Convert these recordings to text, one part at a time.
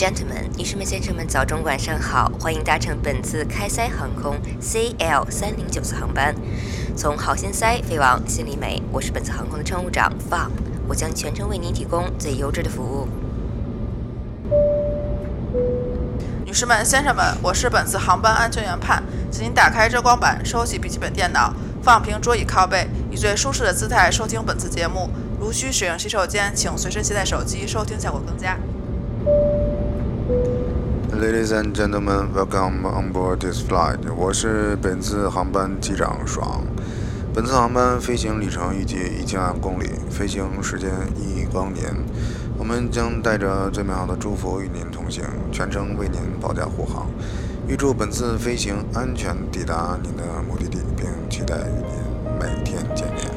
gentlemen，女士们、先生们，早中晚上好，欢迎搭乘本次开塞航空 CL 三零九次航班，从好心塞飞往心里美。我是本次航空的乘务长 f n g 我将全程为您提供最优质的服务。女士们、先生们，我是本次航班安全员盼，请您打开遮光板，收起笔记本电脑，放平桌椅靠背，以最舒适的姿态收听本次节目。如需使用洗手间，请随身携带手机，收听效果更佳。Ladies and gentlemen, welcome on board this flight. 我是本次航班机长爽。本次航班飞行里程预计一千万公里，飞行时间一光年。我们将带着最美好的祝福与您同行，全程为您保驾护航。预祝本次飞行安全抵达您的目的地，并期待与您每天见面。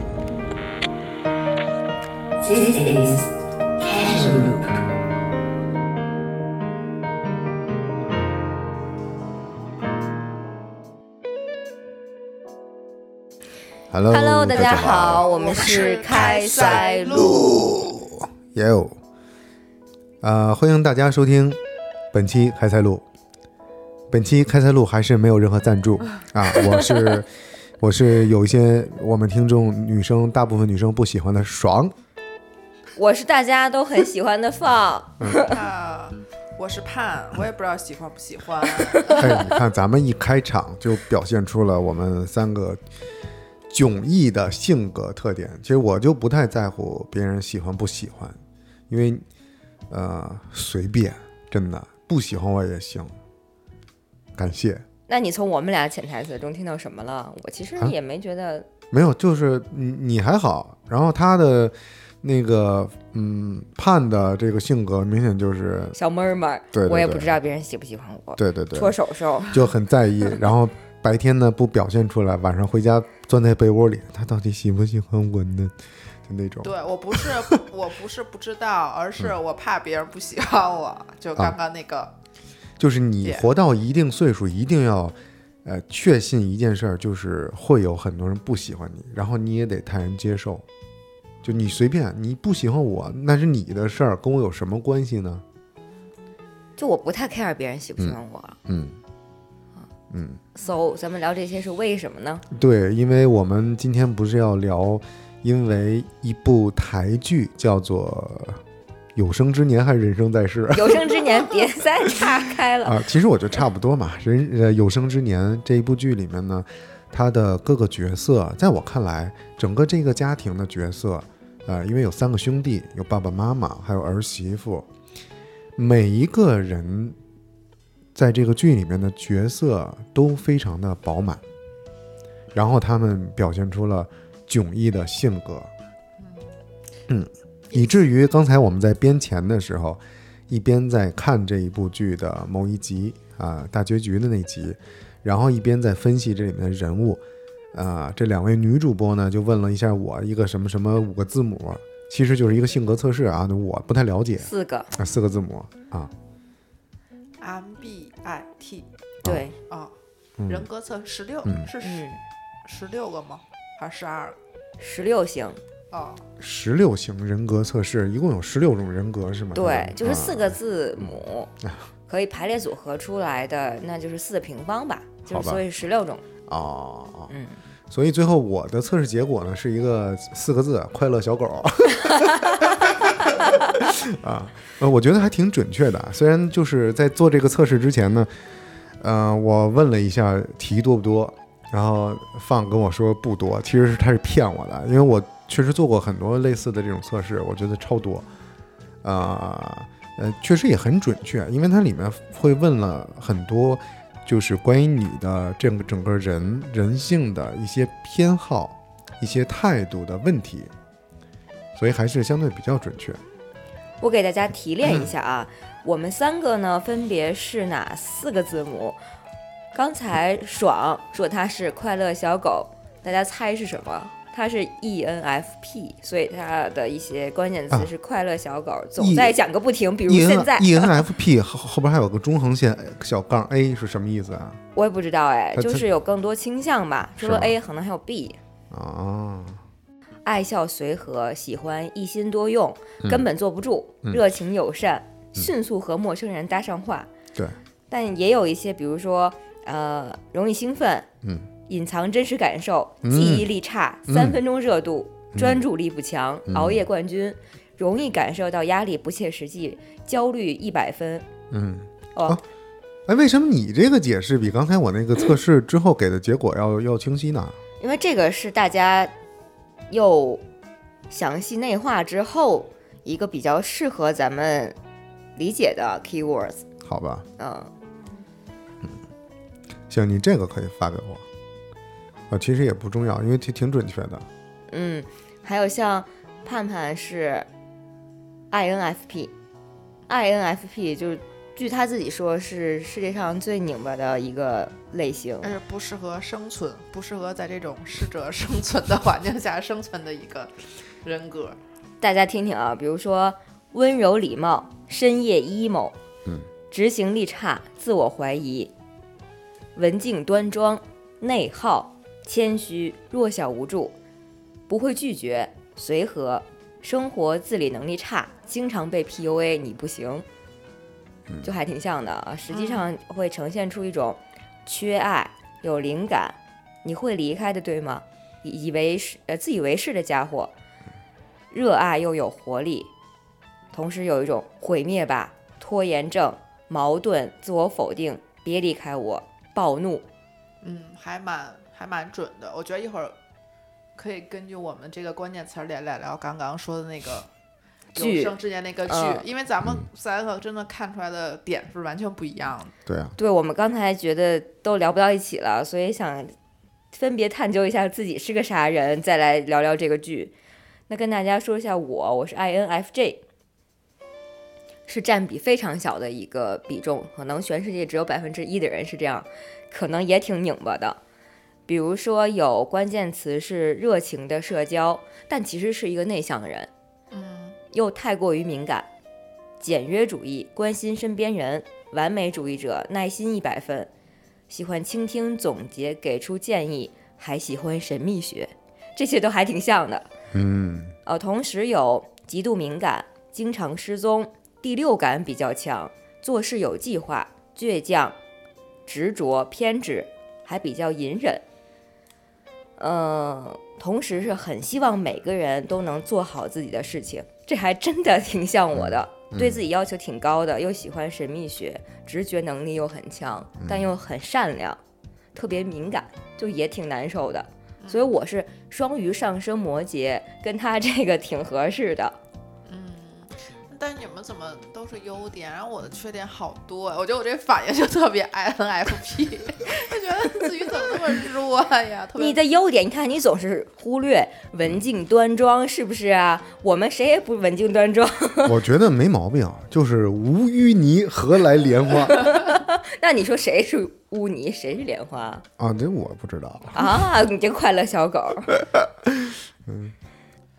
This is Hello, Hello，大家好，我们是开塞露。哟，呃，欢迎大家收听本期开塞露。本期开塞露还是没有任何赞助。啊，我是我是有一些我们听众女生，大部分女生不喜欢的爽，我是大家都很喜欢的放，啊，我是盼，我也不知道喜欢不喜欢。哎，你看咱们一开场就表现出了我们三个迥异的性格特点。其实我就不太在乎别人喜欢不喜欢，因为呃随便，真的不喜欢我也行。感谢。那你从我们俩潜台词中听到什么了？我其实啊也没觉得，没有，就是你你还好，然后他的那个嗯盼的这个性格明显就是小妹儿们儿，对对对我也不知道别人喜不喜欢我，对对对，搓手手。就很在意，然后白天呢不表现出来，晚上回家钻在被窝里，他到底喜不喜欢我呢？就那种。对我不是，我不是不知道，而是我怕别人不喜欢我。就刚刚那个，就是你活到一定岁数，一定要，呃，确信一件事儿，就是会有很多人不喜欢你，然后你也得坦然接受。就你随便，你不喜欢我，那是你的事儿，跟我有什么关系呢？就我不太 care 别人喜不喜欢我、嗯 s o 咱们聊这些是为什么呢？对，因为我们今天不是要聊，因为一部台剧叫做《有生之年》还是《人生在世》有生之年别再岔开了。啊，其实我觉得差不多嘛。人呃，《有生之年》这一部剧里面呢，他的各个角色，在我看来，整个这个家庭的角色，呃，因为有三个兄弟，有爸爸妈妈，还有儿媳妇，每一个人在这个剧里面的角色都非常的饱满，然后他们表现出了迥异的性格，嗯，以至于刚才我们在编前的时候。一边在看这一部剧的某一集啊、大结局的那集，然后一边在分析这里面的人物，啊、这两位女主播呢就问了一下我一个什么什么五个字母，其实就是一个性格测试啊，我不太了解。四个，啊，四个字母啊，MBIT 对，啊，嗯人格测十六嗯是十嗯，十六个吗？还是十二个？十六型，哦，十六型人格测试，一共有十六种人格是吗？对，就是四啊个字母可以排列组合出来的，那就是四的平方吧，就好吧是所以十六种。哦，哦嗯，所以最后我的测试结果呢是一个四个字：快乐小狗。啊，呃，我觉得还挺准确的。虽然就是在做这个测试之前呢，呃，我问了一下题多不多，然后放跟我说不多，其实是他是骗我的，因为我确实做过很多类似的这种测试，我觉得超多。啊、呃，确实也很准确，因为它里面会问了很多，就是关于你的这个整个人人性的一些偏好、一些态度的问题，所以还是相对比较准确。我给大家提炼一下啊，我们三个呢分别是哪四个字母？刚才爽说它是快乐小狗，大家猜是什么？它是 E ENFP，所以它的一些关键词啊是快乐小狗，总 E- 在讲个不停。比如 E 现在，E N F P 后后边还有个中横线小杠 A 是什么意思啊？我也不知道哎，就是有更多倾向吧。除了 A，可能还有 B。哦，爱笑随和，喜欢一心多用，嗯根本坐不住，热情友善，迅速和陌生人搭上话。对，但也有一些，比如说呃，容易兴奋，嗯，隐藏真实感受，嗯。记忆力差，嗯。三分钟热度，嗯。专注力不强，嗯。熬夜冠军，容易感受到压力不切实际，焦虑一百分。嗯，哦。哦。哎，为什么你这个解释比刚才我那个测试之后给的结果要要清晰呢？因为这个是大家又详细内化之后一个比较适合咱们理解的 keywords。好吧，嗯，嗯行，你这个可以发给我。啊，其实也不重要，因为挺挺准确的。嗯，还有像盼盼是 INFP，INFP 就是据他自己说是世界上最拧巴的一个类型。但是不适合生存，不适合在这种适者生存的环境下生存的一个人格。大家听听啊，比如说温柔礼貌、深夜 emo，嗯，执行力差、自我怀疑、文静端庄、内耗、谦虚、弱小无助、不会拒绝、随和、生活自理能力差、经常被 PUA，你不行，就还挺像的啊。实际上会呈现出一种缺爱、有灵感、你会离开的，对吗？以以为是呃自以为是的家伙。热爱又有活力，同时有一种毁灭吧、拖延症、矛盾、自我否定、别离开我、暴怒。嗯，还蛮还蛮准的。我觉得一会儿可以根据我们这个关键词儿来聊聊刚刚说的那个剧有生之年那个剧，嗯因为咱们三个真的看出来的点是完全不一样的。对啊，对我们刚才觉得都聊不到一起了，所以想分别探究一下自己是个啥人，再来聊聊这个剧。那跟大家说一下我，我是 INFJ，是占比非常小的一个比重，可能全世界只有百分之一的人是这样，可能也挺拧巴的。比如说有关键词是热情的社交，但其实是一个内向的人，嗯，又太过于敏感，简约主义，关心身边人，完美主义者，耐心一百分，喜欢倾听、总结、给出建议，还喜欢神秘学，这些都还挺像的。嗯呃，同时有极度敏感，经常失踪，第六感比较强，做事有计划，倔强、执着、偏执，还比较隐忍。嗯、同时是很希望每个人都能做好自己的事情，这还真的挺像我的，对自己要求挺高的，又喜欢神秘学，直觉能力又很强，但又很善良，特别敏感，就也挺难受的。所以我是双鱼上升摩羯，跟他这个挺合适的。但你们怎么都是优点，然后我的缺点好多呀？我觉得我这反应就特别 INFP，就觉得自己怎么那么弱呀？你的优点，你看你总是忽略文静端庄，是不是啊？我们谁也不文静端庄，我觉得没毛病，就是无淤泥何来莲花 那你说谁是污泥，谁是莲花啊？这我不知道。啊？你这快乐小狗。嗯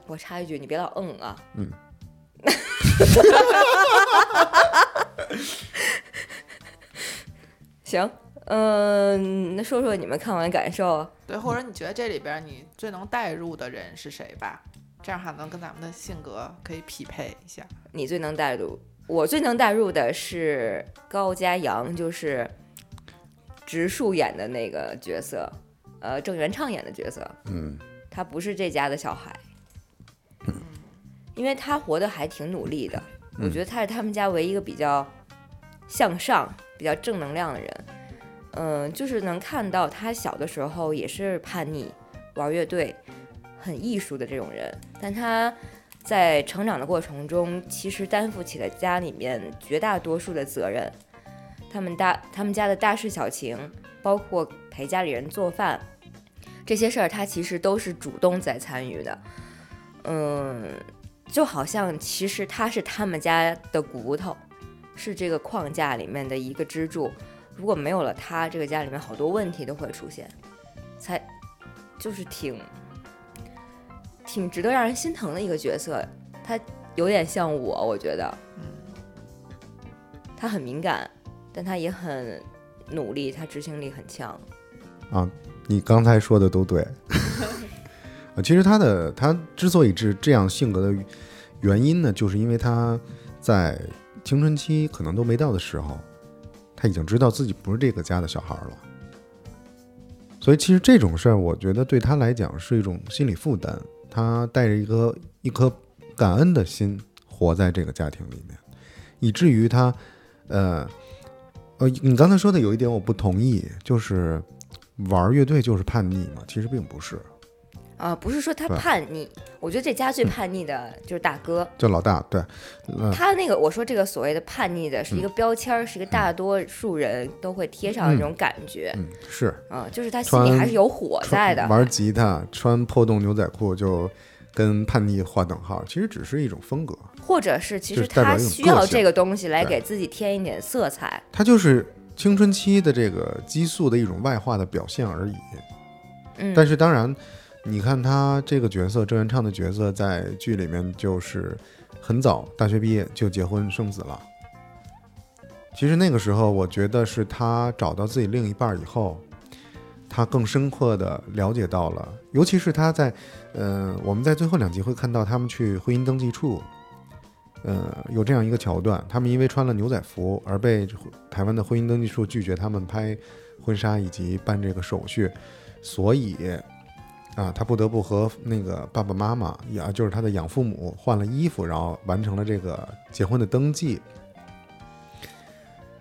我插一句，你别老嗯啊。嗯。行，嗯，那说说你们看完感受。对，或者你觉得这里边你最能代入的人是谁吧？这样还能跟咱们的性格可以匹配一下。你最能代入，我最能代入的是高家阳，就是植树演的那个角色，呃，郑元畅演的角色。嗯他不是这家的小孩，因为他活得还挺努力的。我觉得他是他们家唯一一个比较向上、比较正能量的人。嗯，就是能看到他小的时候也是叛逆、玩乐队、很艺术的这种人，但他在成长的过程中，其实担负起了家里面绝大多数的责任。他们大他们家的大事小情，包括陪家里人做饭，这些事儿他其实都是主动在参与的。嗯，就好像其实他是他们家的骨头，是这个框架里面的一个支柱。如果没有了他，这个家里面好多问题都会出现，才就是挺挺值得让人心疼的一个角色。他有点像我，我觉得，他很敏感，但他也很努力，他执行力很强。啊，你刚才说的都对。啊，其实他的他之所以是这样性格的原因呢，就是因为他在青春期可能都没到的时候，他已经知道自己不是这个家的小孩了。所以其实这种事儿，我觉得对他来讲是一种心理负担。他带着一颗一颗感恩的心活在这个家庭里面，以至于他，呃，呃，你刚才说的有一点我不同意，就是玩乐队就是叛逆嘛，其实并不是。啊，不是说他叛逆，我觉得这家最叛逆的就是大哥。就老大，对，嗯，他那个我说这个所谓的叛逆的是一个标签儿，是一个大多数人都会贴上的那种感觉。嗯，是啊，就是他心里还是有火在的。玩吉他穿破洞牛仔裤就跟叛逆划等号，其实只是一种风格，或者是其实他需要这个东西来给自己添一点色彩。他就是青春期的这个激素的一种外化的表现而已。嗯，但是当然，你看他这个角色郑元畅的角色在剧里面就是很早大学毕业就结婚生子了。其实那个时候，我觉得是他找到自己另一半以后，他更深刻的了解到了，尤其是他在，呃，我们在最后两集会看到他们去婚姻登记处，呃，有这样一个桥段，他们因为穿了牛仔服而被台湾的婚姻登记处拒绝他们拍婚纱以及办这个手续，所以啊，他不得不和那个爸爸妈妈，也就是他的养父母换了衣服，然后完成了这个结婚的登记。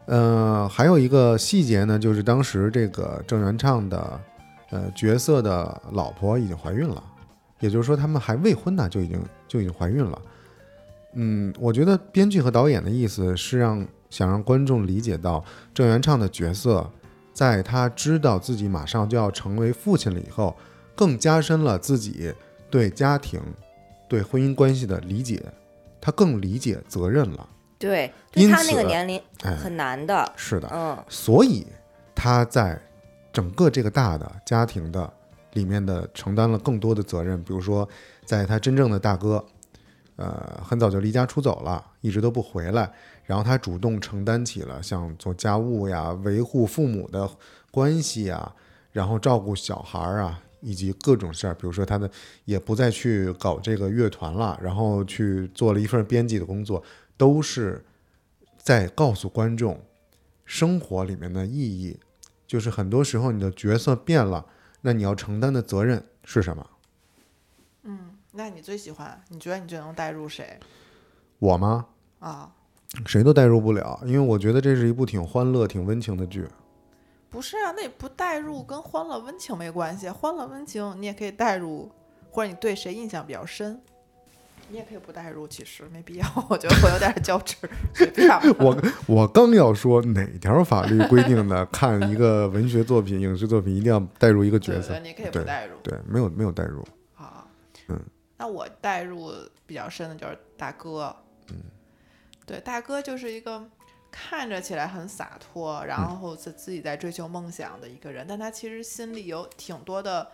呃，还有一个细节呢，就是当时这个郑元畅的呃角色的老婆已经怀孕了，也就是说他们还未婚呢，就已经就已经怀孕了。嗯，我觉得编剧和导演的意思是让想让观众理解到郑元畅的角色，在他知道自己马上就要成为父亲了以后，更加深了自己对家庭、对婚姻关系的理解，他更理解责任了。对，对因他那个年龄哎很难的。是的，嗯，所以他在整个这个大的家庭的里面的承担了更多的责任，比如说，在他真正的大哥，呃，很早就离家出走了，一直都不回来，然后他主动承担起了像做家务呀、维护父母的关系呀，然后照顾小孩儿啊。以及各种事儿，比如说他的也不再去搞这个乐团了，然后去做了一份编辑的工作，都是在告诉观众，生活里面的意义，就是很多时候你的角色变了，那你要承担的责任是什么？嗯那你最喜欢？你觉得你最能带入谁我吗？啊？谁都代入不了，因为我觉得这是一部挺欢乐、挺温情的剧。不是啊，那也不代入跟欢乐温情没关系。欢乐温情你也可以代入，或者你对谁印象比较深，你也可以不代入。其实没必要，我觉得会有点较真儿，随便。我我刚要说哪条法律规定的，看一个文学作品、影视作品一定要代入一个角色对对，？你可以不对带入对，没有没有代入。好。嗯，那我代入比较深的就是大哥。嗯，对，大哥就是一个看着起来很洒脱，然后自自己在追求梦想的一个人，但他其实心里有挺多的，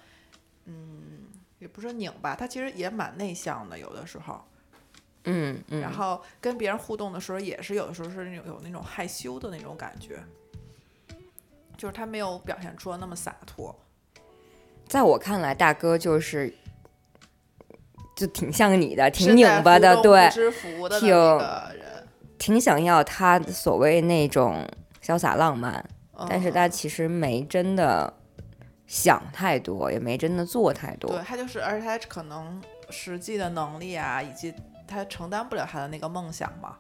嗯，也不是说拧巴，他其实也蛮内向的，有的时候。嗯嗯，然后跟别人互动的时候，也是有的时候是那种有那种害羞的那种感觉，就是他没有表现出那么洒脱。在我看来，大哥就是就挺像你的，挺拧巴的，对挺挺想要他所谓那种潇洒浪漫，但是嗯他其实没真的想太多，也没真的做太多对。他就是，而且他可能实际的能力啊，以及他承担不了他的那个梦想嘛，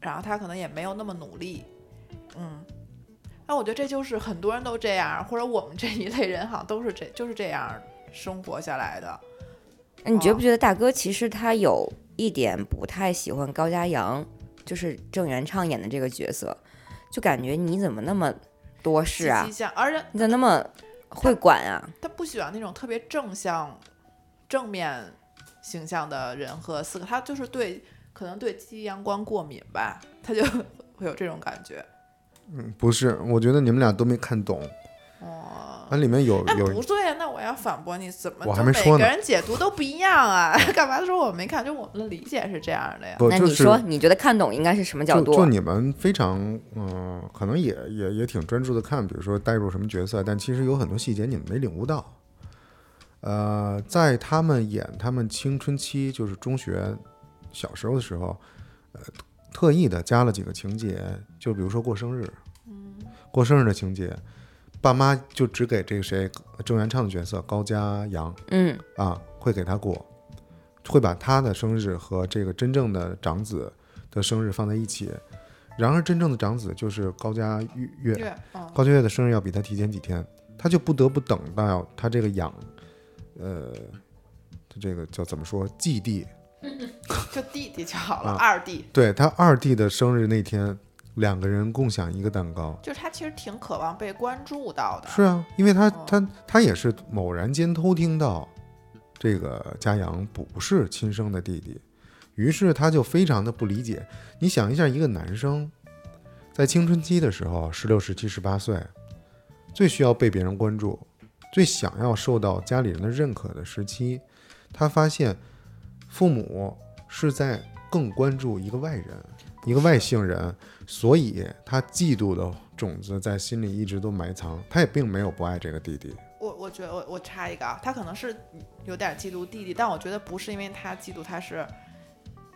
然后他可能也没有那么努力，嗯。那我觉得这就是很多人都这样，或者我们这一类人好像都是这就是这样生活下来的。那你觉哦不觉得大哥其实他有一点不太喜欢高家阳，就是郑元畅演的这个角色，就感觉你怎么那么多事啊而且你怎么那么会管啊？他不喜欢那种特别正向、正面形象的人和四个，他就是对可能对积极阳光过敏吧，他就 会有这种感觉。嗯，不是，我觉得你们俩都没看懂。哦，那里面有那有不对啊，那我要反驳你，怎么我还就每没说呢个人解读都不一样啊？干嘛说我没看？就我们的理解是这样的呀。那你说，你觉得看懂应该是什么角度？就就你们非常嗯、可能也也也挺专注的看，比如说带入什么角色，但其实有很多细节你们没领悟到。呃，在他们演他们青春期，就是中学小时候的时候，呃，特意的加了几个情节，就比如说过生日，过生日的情节，爸妈就只给这个谁郑元畅的角色高家阳嗯啊，会给他过，会把他的生日和这个真正的长子的生日放在一起。然而，真正的长子就是高家月，月，嗯，高家月的生日要比他提前几天，他就不得不等到他这个养，呃，他这个叫怎么说继弟，就弟弟就好了，啊二弟。对他二弟的生日那天，两个人共享一个蛋糕。就是他其实挺渴望被关注到的，是啊，因为他哦他他也是偶然间偷听到这个嘉阳不是亲生的弟弟，于是他就非常的不理解。你想一下，一个男生在青春期的时候，十六、十七、十八岁，最需要被别人关注，最想要受到家里人的认可的时期，他发现父母是在更关注一个外人，一个外姓人，所以他嫉妒的种子在心里一直都埋藏，他也并没有不爱这个弟弟。我我觉得我我插一个啊，他可能是有点嫉妒弟弟，但我觉得不是因为他嫉妒，他是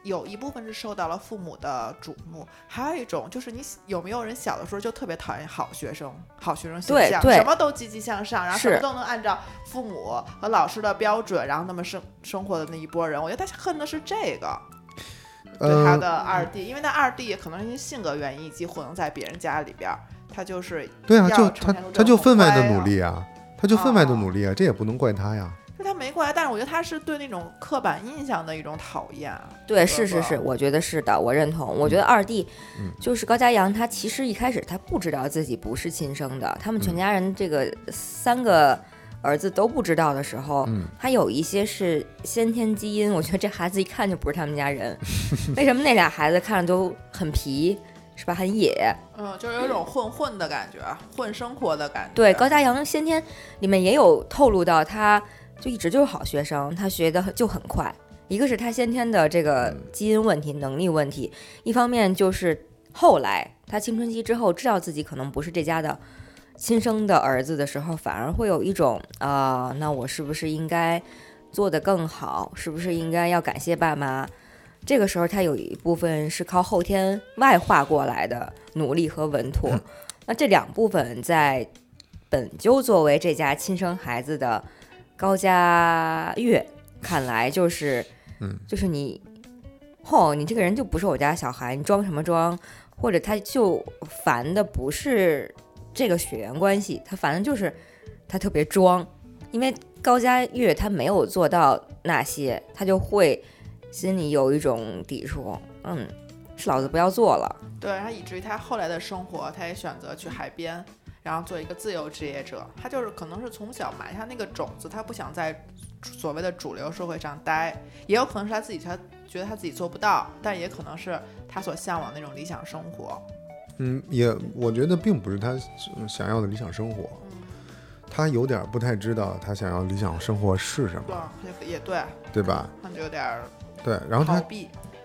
有一部分是受到了父母的瞩目，还有一种就是你有没有人小的时候就特别讨厌好学生、好学生形象，对对什么都积极向上，然后什么都能按照父母和老师的标准，然后那么生生活的那一波人，我觉得他恨的是这个。对他呃，的二弟，因为他二弟可能因为性格原因，以及混在别人家里边儿，他就是对啊，就他他就分外的努力啊，他就分外的哦努力啊，这也不能怪他呀。就他没过来，但是我觉得他是对那种刻板印象的一种讨厌。对，是是是，我觉得是的，我认同。我觉得二弟嗯就是高家阳，他其实一开始他不知道自己不是亲生的，他们全嗯家人这个三个儿子都不知道的时候，嗯他有一些是先天基因，我觉得这孩子一看就不是他们家人。为什么那俩孩子看着都很皮，是吧？很野。嗯，就是有一种混混的感觉，混生活的感觉。对，高家阳先天里面也有透露到，他就一直就是好学生，他学的就很快。一个是他先天的这个基因问题、能力问题，一方面就是后来他青春期之后知道自己可能不是这家的亲生的儿子的时候，反而会有一种啊、那我是不是应该做得更好？是不是应该要感谢爸妈？这个时候他有一部分是靠后天外化过来的努力和稳妥。那这两部分在本就作为这家亲生孩子的高家月看来，就是，嗯，就是你，吼，你这个人就不是我家小孩，你装什么装？或者他就烦的不是这个血缘关系，他反正就是他特别装，因为高佳月他没有做到那些，他就会心里有一种抵触，嗯，是老子不要做了。对他以至于他后来的生活，他也选择去海边，然后做一个自由职业者。他就是可能是从小埋下那个种子，他不想在所谓的主流社会上待，也有可能是他自己他觉得他自己做不到，但也可能是他所向往那种理想生活。嗯，也我觉得并不是他想要的理想生活，他有点不太知道他想要理想生活是什么，，也也对，对吧？他就有点儿对，然后他。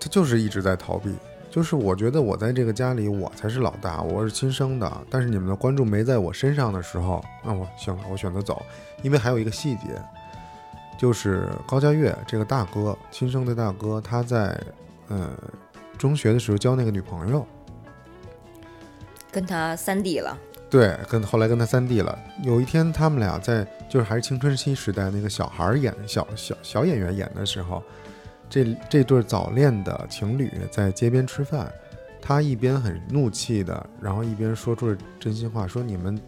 他就是一直在逃避。就是我觉得我在这个家里我才是老大，我是亲生的，但是你们的关注没在我身上的时候，那我行了，我选择走。因为还有一个细节，就是高佳月这个大哥，亲生的大哥，他在呃中学的时候交那个女朋友，跟他三弟了，对，跟后来跟他三弟了。有一天，他们俩在就是还是青春期时代那个小孩儿演小小小演员演的时候，这这对早恋的情侣在街边吃饭，他一边很怒气的，然后一边说出了真心话，说你们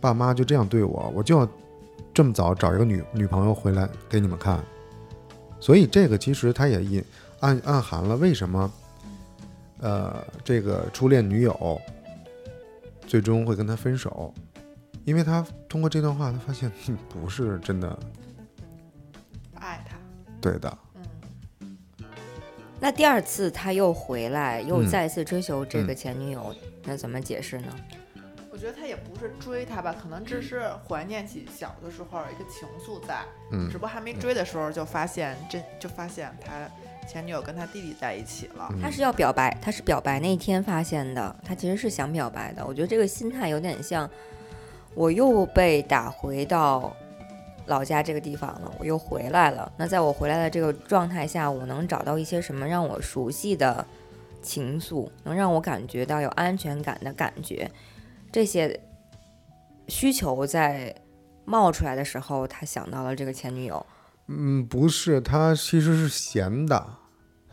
爸妈就这样对我，我就要这么早找一个女女朋友回来给你们看。所以这个其实他也隐暗暗含了为什么，呃，这个初恋女友最终会跟他分手，因为他通过这段话，他发现哼不是真的爱他，对的。嗯，那第二次他又回来，又嗯。再次追求这个嗯前女友，那怎么解释呢？我觉得他也不是追她吧，可能只是怀念起小的时候一个情愫在，嗯。只不过还没追的时候就发现这就发现他前女友跟他弟弟在一起了。嗯他是要表白，他是表白那一天发现的，他其实是想表白的。我觉得这个心态有点像，我又被打回到老家这个地方了，我又回来了。那在我回来的这个状态下，我能找到一些什么让我熟悉的情愫，能让我感觉到有安全感的感觉，这些需求在冒出来的时候，他想到了这个前女友。嗯，不是，他其实是闲的。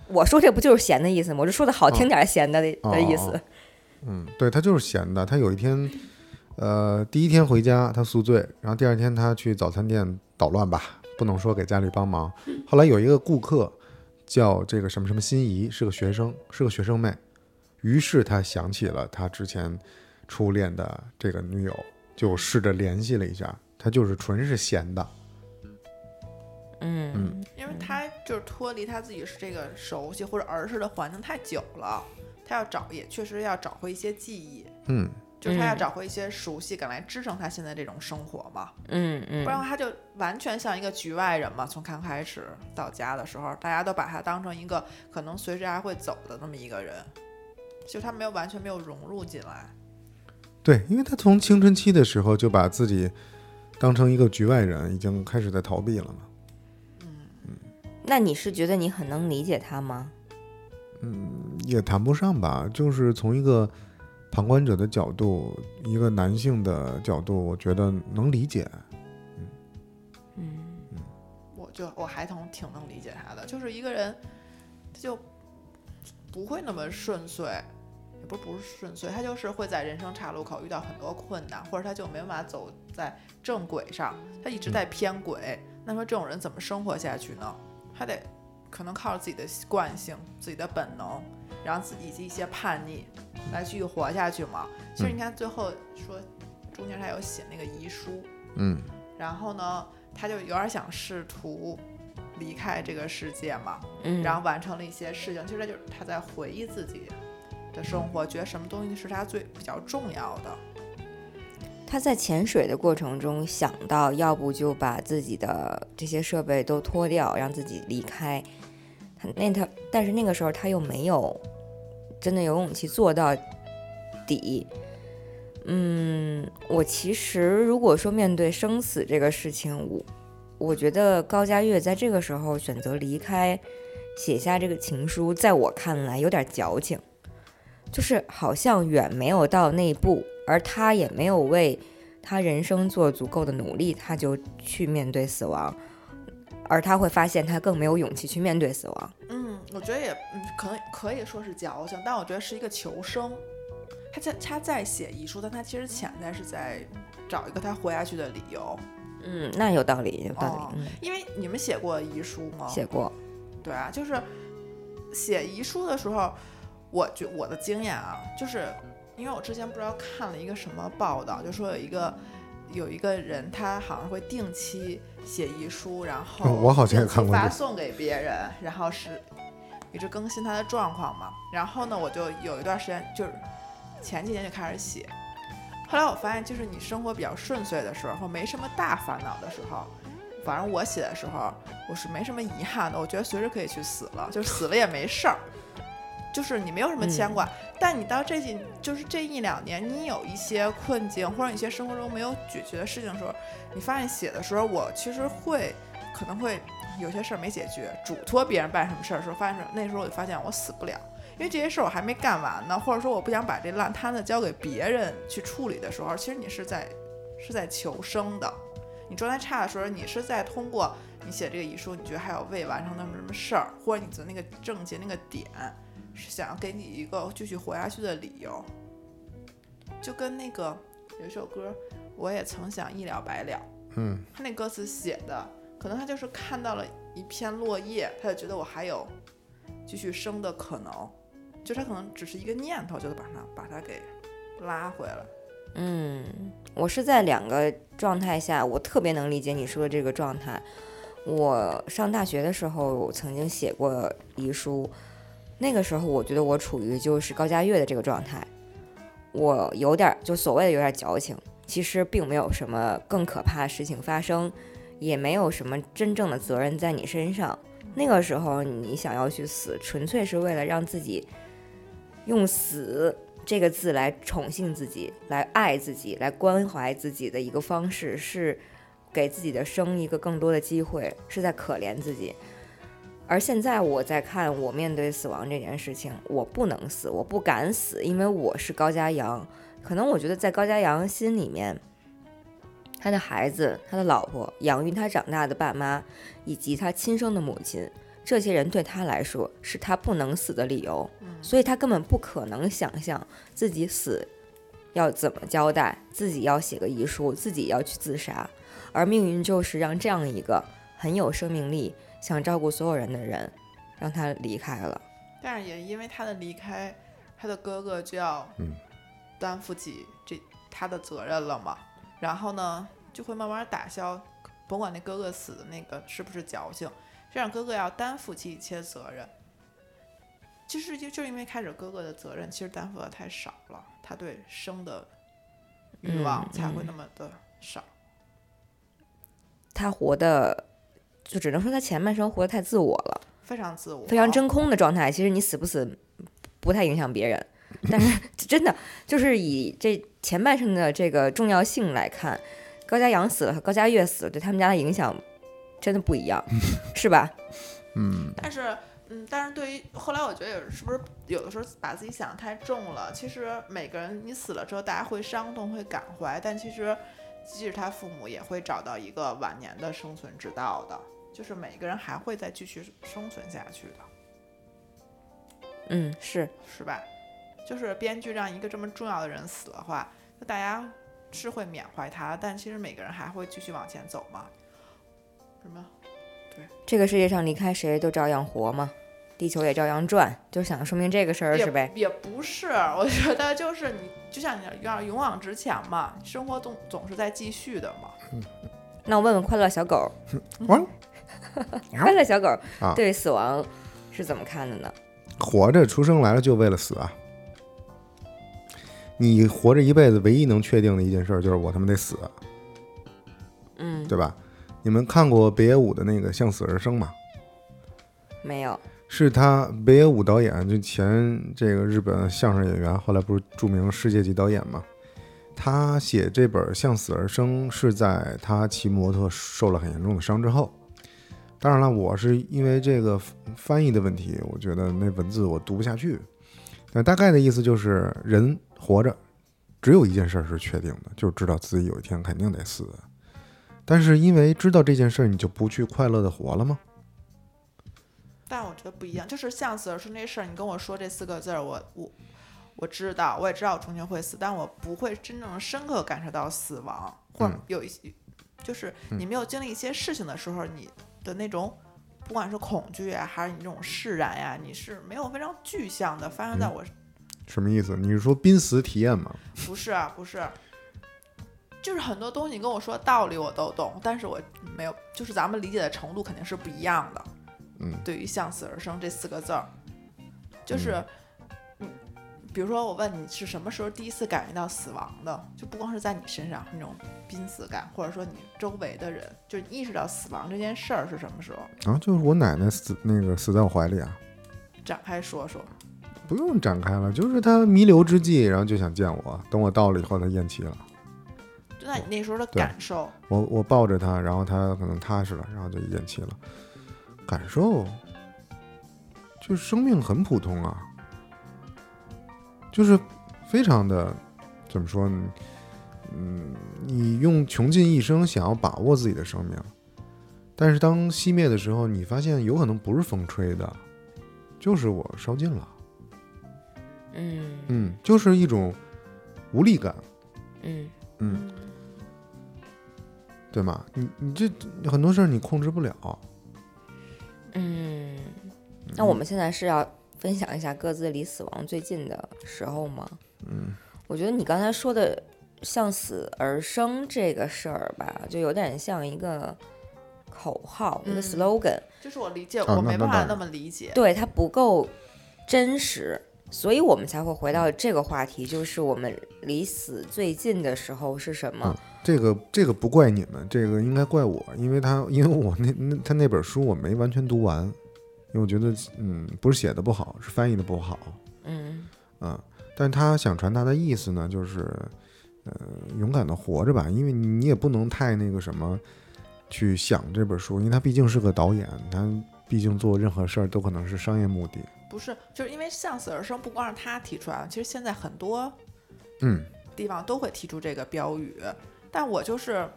我说这不就是闲的意思吗？我就说的好听点儿，闲的的哦的意思。嗯，对他就是闲的。他有一天，呃，第一天回家他宿醉，然后第二天他去早餐店捣乱吧，不能说给家里帮忙。后来有一个顾客叫这个什么什么心仪，是个学生，是个学生妹。于是他想起了他之前初恋的这个女友，就试着联系了一下。他就是纯是闲的，嗯因为他就是脱离他自己是这个熟悉或者儿时的环境太久了，他要找也确实要找回一些记忆，嗯，就是他要嗯找回一些熟悉感来支撑他现在这种生活嘛，嗯嗯不然嗯，他就完全像一个局外人嘛。从刚开始到家的时候，大家都把他当成一个可能随时还会走的那么一个人，就他没有完全没有融入进来。对，因为他从青春期的时候就把自己当成一个局外人，已经开始在逃避了嘛。那你是觉得你很能理解他吗？嗯也谈不上吧，就是从一个旁观者的角度，一个男性的角度，我觉得能理解。嗯我就我还挺挺能理解他的，就是一个人，他就不会那么顺遂，也不是不是顺遂，他就是会在人生岔路口遇到很多困难，或者他就没办法走在正轨上，他一直在偏轨。那说这种人怎么生活下去呢？他得可能靠着自己的惯性、自己的本能，然后自己以及一些叛逆来继续活下去嘛。其实你看最后说，中间他有写那个遗书，嗯然后呢，他就有点想试图离开这个世界嘛，嗯，然后完成了一些事情。其实这就是他在回忆自己的生活，觉得什么东西是他最比较重要的。他在潜水的过程中想到，要不就把自己的这些设备都脱掉，让自己离开。他那他，但是那个时候他又没有真的有勇气做到底。嗯，我其实如果说面对生死这个事情，我我觉得高佳悦在这个时候选择离开，写下这个情书，在我看来有点矫情，就是好像远没有到那一步，而他也没有为他人生做足够的努力，他就去面对死亡，而他会发现他更没有勇气去面对死亡。嗯，我觉得也嗯，可能可以说是矫情，但我觉得是一个求生。他在他在写遗书，但他其实潜在是在找一个他活下去的理由。嗯，那有道理，有道哦理。嗯，因为你们写过遗书吗？写过。对啊，就是写遗书的时候，我觉我的经验啊，就是因为我之前不知道看了一个什么报道，就说有一个有一个人，他好像会定期写遗书，然后哦 我好像也看过发送给别人，然后是一直更新他的状况嘛。然后呢，我就有一段时间就是前几年就开始写。后来我发现，就是你生活比较顺遂的时候，没什么大烦恼的时候，反正我写的时候，我是没什么遗憾的。我觉得随时可以去死了，就死了也没事儿，就是你没有什么牵挂。但你到这几，就是这一两年，你有一些困境，或者一些生活中没有解决的事情的时候，你发现写的时候，我其实会可能会有些事儿没解决，嘱托别人办什么事儿的时候，发现那时候我就发现我死不了。因为这些事儿我还没干完呢，或者说我不想把这烂摊子交给别人去处理的时候，其实你是在是在求生的。你状态差的时候，你是在通过你写这个遗书，你觉得还有未完成的什么事儿，或者你的那个症结那个点，是想要给你一个继续活下去的理由。就跟那个有一首歌，我也曾想一了百了，嗯，他那歌词写的，可能他就是看到了一片落叶，他就觉得我还有继续生的可能，就他可能只是一个念头，就把它把它给拉回来。嗯，我是在两个状态下，我特别能理解你说的这个状态。我上大学的时候，我曾经写过遗书，那个时候我觉得我处于就是高佳悦的这个状态，我有点就所谓的有点矫情，其实并没有什么更可怕的事情发生，也没有什么真正的责任在你身上。那个时候你想要去死，纯粹是为了让自己用死这个字来宠幸自己，来爱自己，来关怀自己的一个方式，是给自己的生一个更多的机会，是在可怜自己。而现在我在看我面对死亡这件事情，我不能死，我不敢死，因为我是高家阳。可能我觉得在高家阳心里面，他的孩子、他的老婆、养育他长大的爸妈，以及他亲生的母亲，这些人对他来说是他不能死的理由，所以他根本不可能想象自己死要怎么交代，自己要写个遗书，自己要去自杀，而命运就是让这样一个很有生命力、想照顾所有人的人，让他离开了。但是也因为他的离开，他的哥哥就要嗯担负起这他的责任了嘛。然后呢，就会慢慢打消，甭管那哥哥死的那个是不是矫情，这让哥哥要担负起一切责任。其实就就是因为开始哥哥的责任其实担负的太少了，他对生的欲望嗯才会嗯那么的少。他活的，就只能说他前半生活得太自我了，非常自我，非常真空的状态。其实你死不死不太影响别人，但是 真的就是以这前半生的这个重要性来看，高家阳死了和高家月死了对他们家的影响真的不一样，是吧？嗯，但是，嗯，但是对于后来，我觉得有是不是有的时候把自己想得太重了？其实每个人你死了之后，大家会伤痛，会感怀，但其实即使他父母也会找到一个晚年的生存之道的，就是每个人还会再继续生存下去的，嗯，是是吧？就是编剧让一个这么重要的人死的话，那大家是会缅怀他，但其实每个人还会继续往前走嘛。什么？对这个世界上离开谁都照样活嘛，地球也照样转，就想说明这个事儿是呗？也不是，我觉得就是你，就像你要勇往直前嘛，生活总总是在继续的嘛。那我问问快乐小狗，汪 快乐小狗啊对死亡是怎么看的呢？活着出生来了就为了死啊！你活着一辈子，唯一能确定的一件事儿就是我他妈得死，嗯，对吧？你们看过北野武的那个《向死而生》吗？没有，是他北野武导演，就前这个日本相声演员，后来不是著名世界级导演吗？他写这本《向死而生》是在他骑摩托受了很严重的伤之后。当然了，我是因为这个翻译的问题，我觉得那文字我读不下去。但大概的意思就是，人活着只有一件事儿是确定的，就是知道自己有一天肯定得死。但是因为知道这件事儿，你就不去快乐的活了吗？但我觉得不一样，就是向死而生这事儿，你跟我说这四个字儿，我我我知道，我也知道我终究会死，但我不会真正深刻感受到死亡，或者嗯有一些，就是你没有经历一些事情的时候，你的那种。不管是恐惧啊，还是你这种释然呀、你是没有非常具象的发生在嗯我什么意思？你是说濒死体验吗？不是啊，不是，就是很多东西你跟我说道理我都懂，但是我没有，就是咱们理解的程度肯定是不一样的。嗯对于“向死而生”这四个字儿，就是，嗯，比如说我问你是什么时候第一次感觉到死亡的，就不光是在你身上那种濒死感，或者说你周围的人，就是意识到死亡这件事儿是什么时候？啊，就是我奶奶死那个死在我怀里啊，展开说说。不用展开了，就是她弥留之际，然后就想见我，等我到了以后，她咽气了，就那你那时候的感受，我我抱着她，然后她可能踏实了，然后就咽气了，感受就是生命很普通啊，就是非常的怎么说呢？嗯，你用穷尽一生想要把握自己的生命，但是当熄灭的时候，你发现有可能不是风吹的，就是我烧尽了。嗯嗯，就是一种无力感，嗯嗯，对吗？你你这很多事儿你控制不了，嗯。那我们现在是要分享一下各自离死亡最近的时候吗？嗯，我觉得你刚才说的“向死而生”这个事儿吧，就有点像一个口号，一个嗯 slogan，就是我理解，啊我没办法那么理解。对它不够真实，所以我们才会回到这个话题，就是我们离死最近的时候是什么？这个这个不怪你们，这个应该怪我，因为他因为我那那他那本书我没完全读完，因为我觉得嗯不是写的不好，是翻译的不好，嗯嗯，但他想传达的意思呢，就是呃勇敢的活着吧，因为你也不能太那个什么去想这本书，因为他毕竟是个导演，他毕竟做任何事儿都可能是商业目的。不是，就是因为向死而生不光是他提出来的，其实现在很多嗯，地方都会提出这个标语，但我就是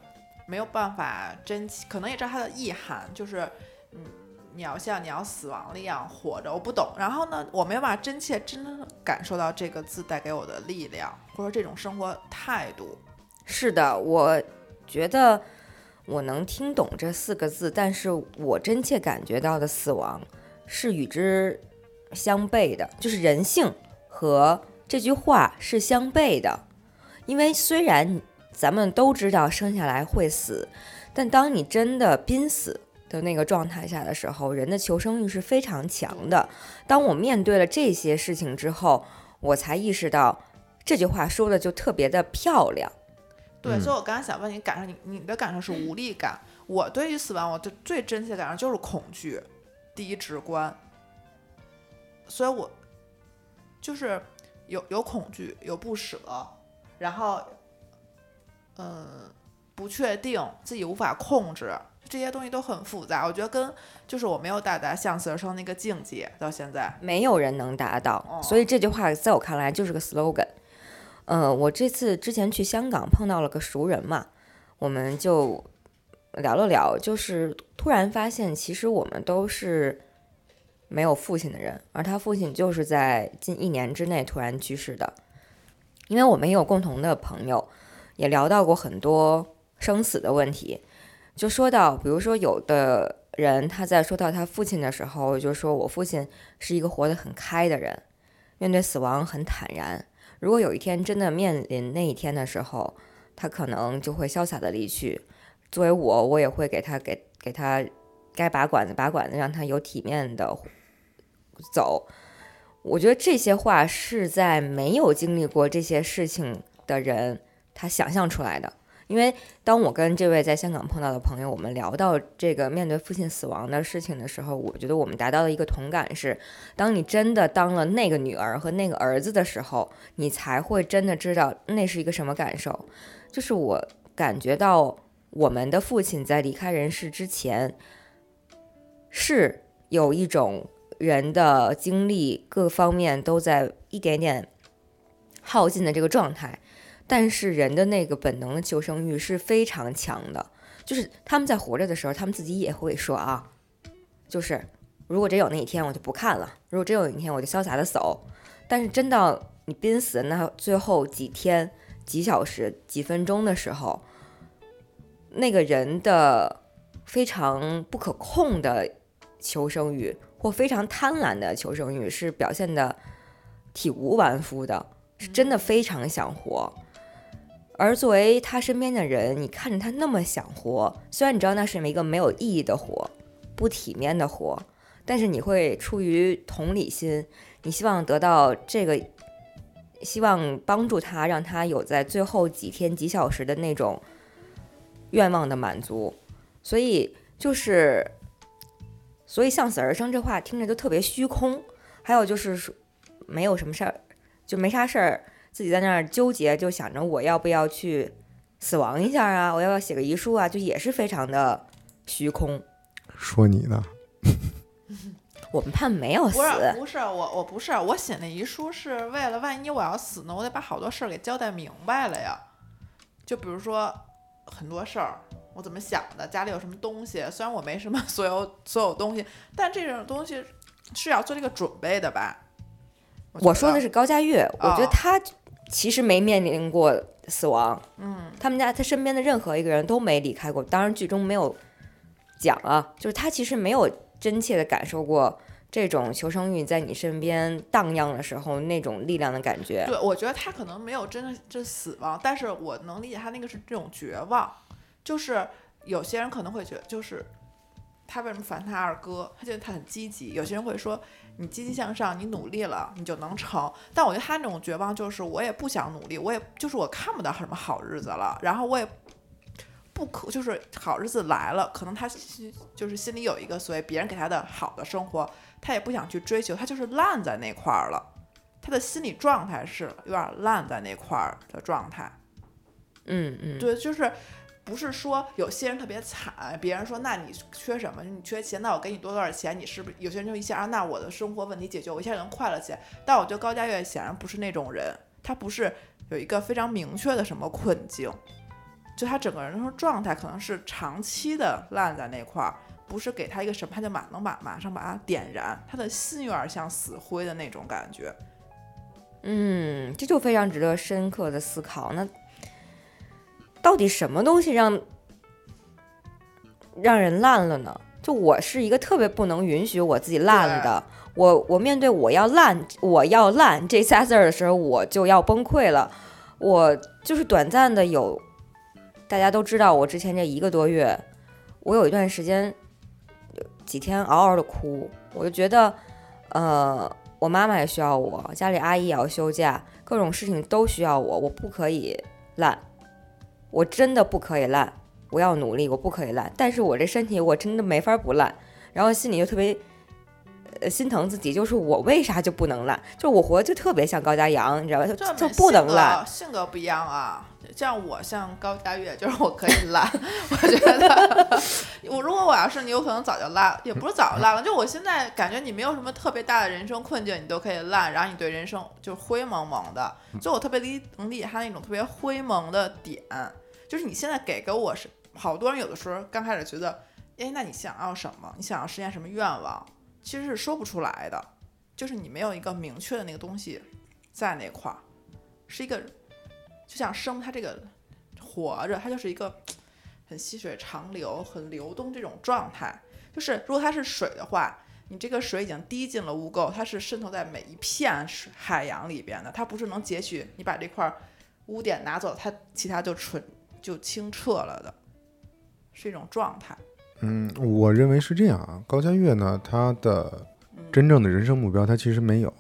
没有办法真切，可能也知道它的意涵，就是嗯，你要像你要死亡了一样活着，我不懂。然后呢，我没有办法真切真正感受到这个字带给我的力量，或者这种生活态度。是的，我觉得我能听懂这四个字，但是我真切感觉到的死亡是与之相悖的，就是人性和这句话是相悖的。因为虽然咱们都知道生下来会死，但当你真的濒死的那个状态下的时候，人的求生欲是非常强的。当我面对了这些事情之后，我才意识到这句话说的就特别的漂亮。对，嗯所以我刚才想问你感受，你你的感受是无力感。我对于死亡，我的最真切的感受就是恐惧，第一直观。所以我就是有有恐惧，有不舍，然后嗯不确定，自己无法控制，这些东西都很复杂。我觉得跟就是我没有到达向死而生那个境界，到现在。没有人能达到，哦所以这句话在我看来就是个 slogan。呃，我这次之前去香港碰到了个熟人嘛，我们就聊了聊，就是突然发现，其实我们都是没有父亲的人，而他父亲就是在近一年之内突然去世的。因为我们也有共同的朋友，也聊到过很多生死的问题，就说到，比如说有的人他在说到他父亲的时候，就说我父亲是一个活得很开的人，面对死亡很坦然。如果有一天真的面临那一天的时候，他可能就会潇洒的离去。作为我，我也会给他给给他该拔管子拔管子，让他有体面的走。我觉得这些话是在没有经历过这些事情的人他想象出来的。因为当我跟这位在香港碰到的朋友，我们聊到这个面对父亲死亡的事情的时候，我觉得我们达到的一个同感是：当你真的当了那个女儿和那个儿子的时候，你才会真的知道那是一个什么感受。就是我感觉到我们的父亲在离开人世之前，是有一种人的精力各方面都在一点点耗尽的这个状态。但是人的那个本能的求生欲是非常强的，就是他们在活着的时候，他们自己也会说啊，就是如果真有那一天，我就不看了；如果真有一天，我就潇洒的走。但是真到你濒死那最后几天、几小时、几分钟的时候，那个人的非常不可控的求生欲或非常贪婪的求生欲是表现的体无完肤的，是真的非常想活。而作为他身边的人，你看着他那么想活，虽然你知道那是一个没有意义的活，不体面的活，但是你会出于同理心，你希望得到这个，希望帮助他，让他有在最后几天几小时的那种愿望的满足。所以就是，所以向死而生这话听着就特别虚空。还有就是说，没有什么事儿，就没啥事儿。自己在那儿纠结，就想着我要不要去死亡一下啊？我要不要写个遗书啊？就也是非常的虚空。说你呢？我们怕没有死不，是不是我我不是我写那遗书是为了万一我要死呢，我得把好多事儿给交代明白了呀。就比如说很多事儿，我怎么想的，家里有什么东西，虽然我没什么 所有所有东西，但这种东西是要做这个准备的吧？我说的是，高佳悦，我觉得哦他其实没面临过死亡，嗯，他们家他身边的任何一个人都没离开过，当然剧中没有讲啊，就是他其实没有真切的感受过这种求生欲在你身边荡漾的时候那种力量的感觉。对，我觉得他可能没有真的这死亡，但是我能理解他那个是这种绝望，就是有些人可能会觉得，就是他为什么烦他二哥？他觉得他很积极。有些人会说，你积极向上，你努力了，你就能成。但我觉得他那种绝望，就是我也不想努力，我也就是我看不到什么好日子了，然后我也不可，就是好日子来了，可能他心就是心里有一个所谓别人给他的好的生活，他也不想去追求，他就是烂在那块儿了。他的心理状态是有点烂在那块儿的状态。嗯嗯，对，就是不是说有些人特别惨，别人说那你缺什么？你缺钱，那我给你多多少钱？你是不是有些人就一下啊？那我的生活问题解决，我一下就能快乐起来。但我觉得高佳悦显然不是那种人，他不是有一个非常明确的什么困境，就他整个人的状态可能是长期的烂在那块儿，不是给他一个什么他就马能把马上把它点燃，他的心有点像死灰的那种感觉。嗯，这就非常值得深刻的思考。那到底什么东西让让人烂了呢？就我是一个特别不能允许我自己烂的。我我面对我要烂，我要烂这仨字儿的时候，我就要崩溃了。我就是短暂的有，大家都知道，我之前这一个多月，我有一段时间有几天嗷嗷的哭，我就觉得，呃，我妈妈也需要我，家里阿姨也要休假，各种事情都需要我，我不可以烂，我真的不可以烂，我要努力，我不可以烂。但是我这身体我真的没法不烂，然后心里就特别。呃，心疼自己，就是我为啥就不能烂？就是我活就特别像高家阳，你知道吧？就就不能烂，性格不一样啊。像我像高佳悦，就是我可以烂。我觉得，我如果我要是你，有可能早就烂，也不是早就烂了。就我现在感觉你没有什么特别大的人生困境，你都可以烂，然后你对人生就灰蒙蒙的。就我特别理能理解他那种特别灰蒙的点，就是你现在给给我是好多人有的时候刚开始觉得，哎，那你想要什么？你想要实现什么愿望？其实是说不出来的，就是你没有一个明确的那个东西在那块儿，是一个就像生它这个活着，它就是一个很细水长流、很流动这种状态。就是如果它是水的话，你这个水已经滴进了污垢，它是渗透在每一片水海洋里边的，它不是能截取你把这块污点拿走，它其他就纯就清澈了的，是一种状态。嗯，我认为是这样啊。高佳悦呢，他的真正的人生目标他其实没有，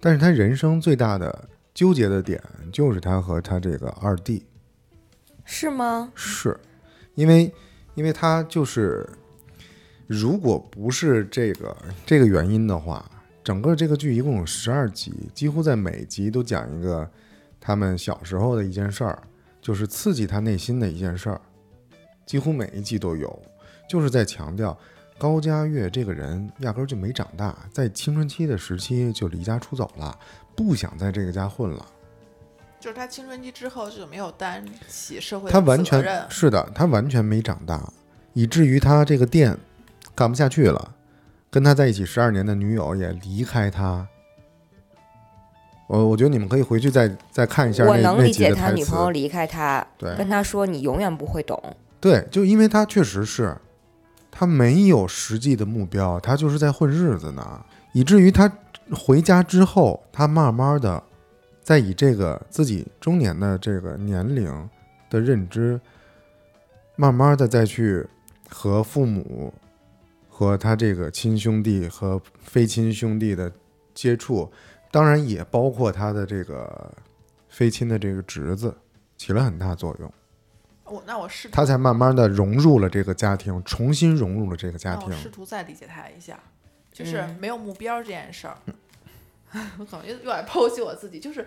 但是他人生最大的纠结的点就是他和他这个二弟，是吗？是，因为因为他就是，如果不是这个这个原因的话，整个这个剧一共有十二集，几乎在每集都讲一个他们小时候的一件事儿，就是刺激他内心的一件事儿，几乎每一季都有。就是在强调高佳悦这个人压根儿就没长大，在青春期的时期就离家出走了，不想在这个家混了。就是他青春期之后就没有担起社会他完全是的，他完全没长大，以至于他这个店干不下去了，跟他在一起十二年的女友也离开他。我我觉得你们可以回去再再看一下我能理解他女朋。友离开他，对跟他说你永远不会懂。对，就因为他确实是，他没有实际的目标，他就是在混日子呢，以至于他回家之后，他慢慢的在以这个自己中年的这个年龄的认知，慢慢的再去和父母、和他这个亲兄弟和非亲兄弟的接触，当然也包括他的这个非亲的这个侄子，起了很大作用。我那我试图他才慢慢的融入了这个家庭，重新融入了这个家庭我。试图再理解他一下，就是嗯没有目标这件事儿，我可能又又来剖析我自己，就是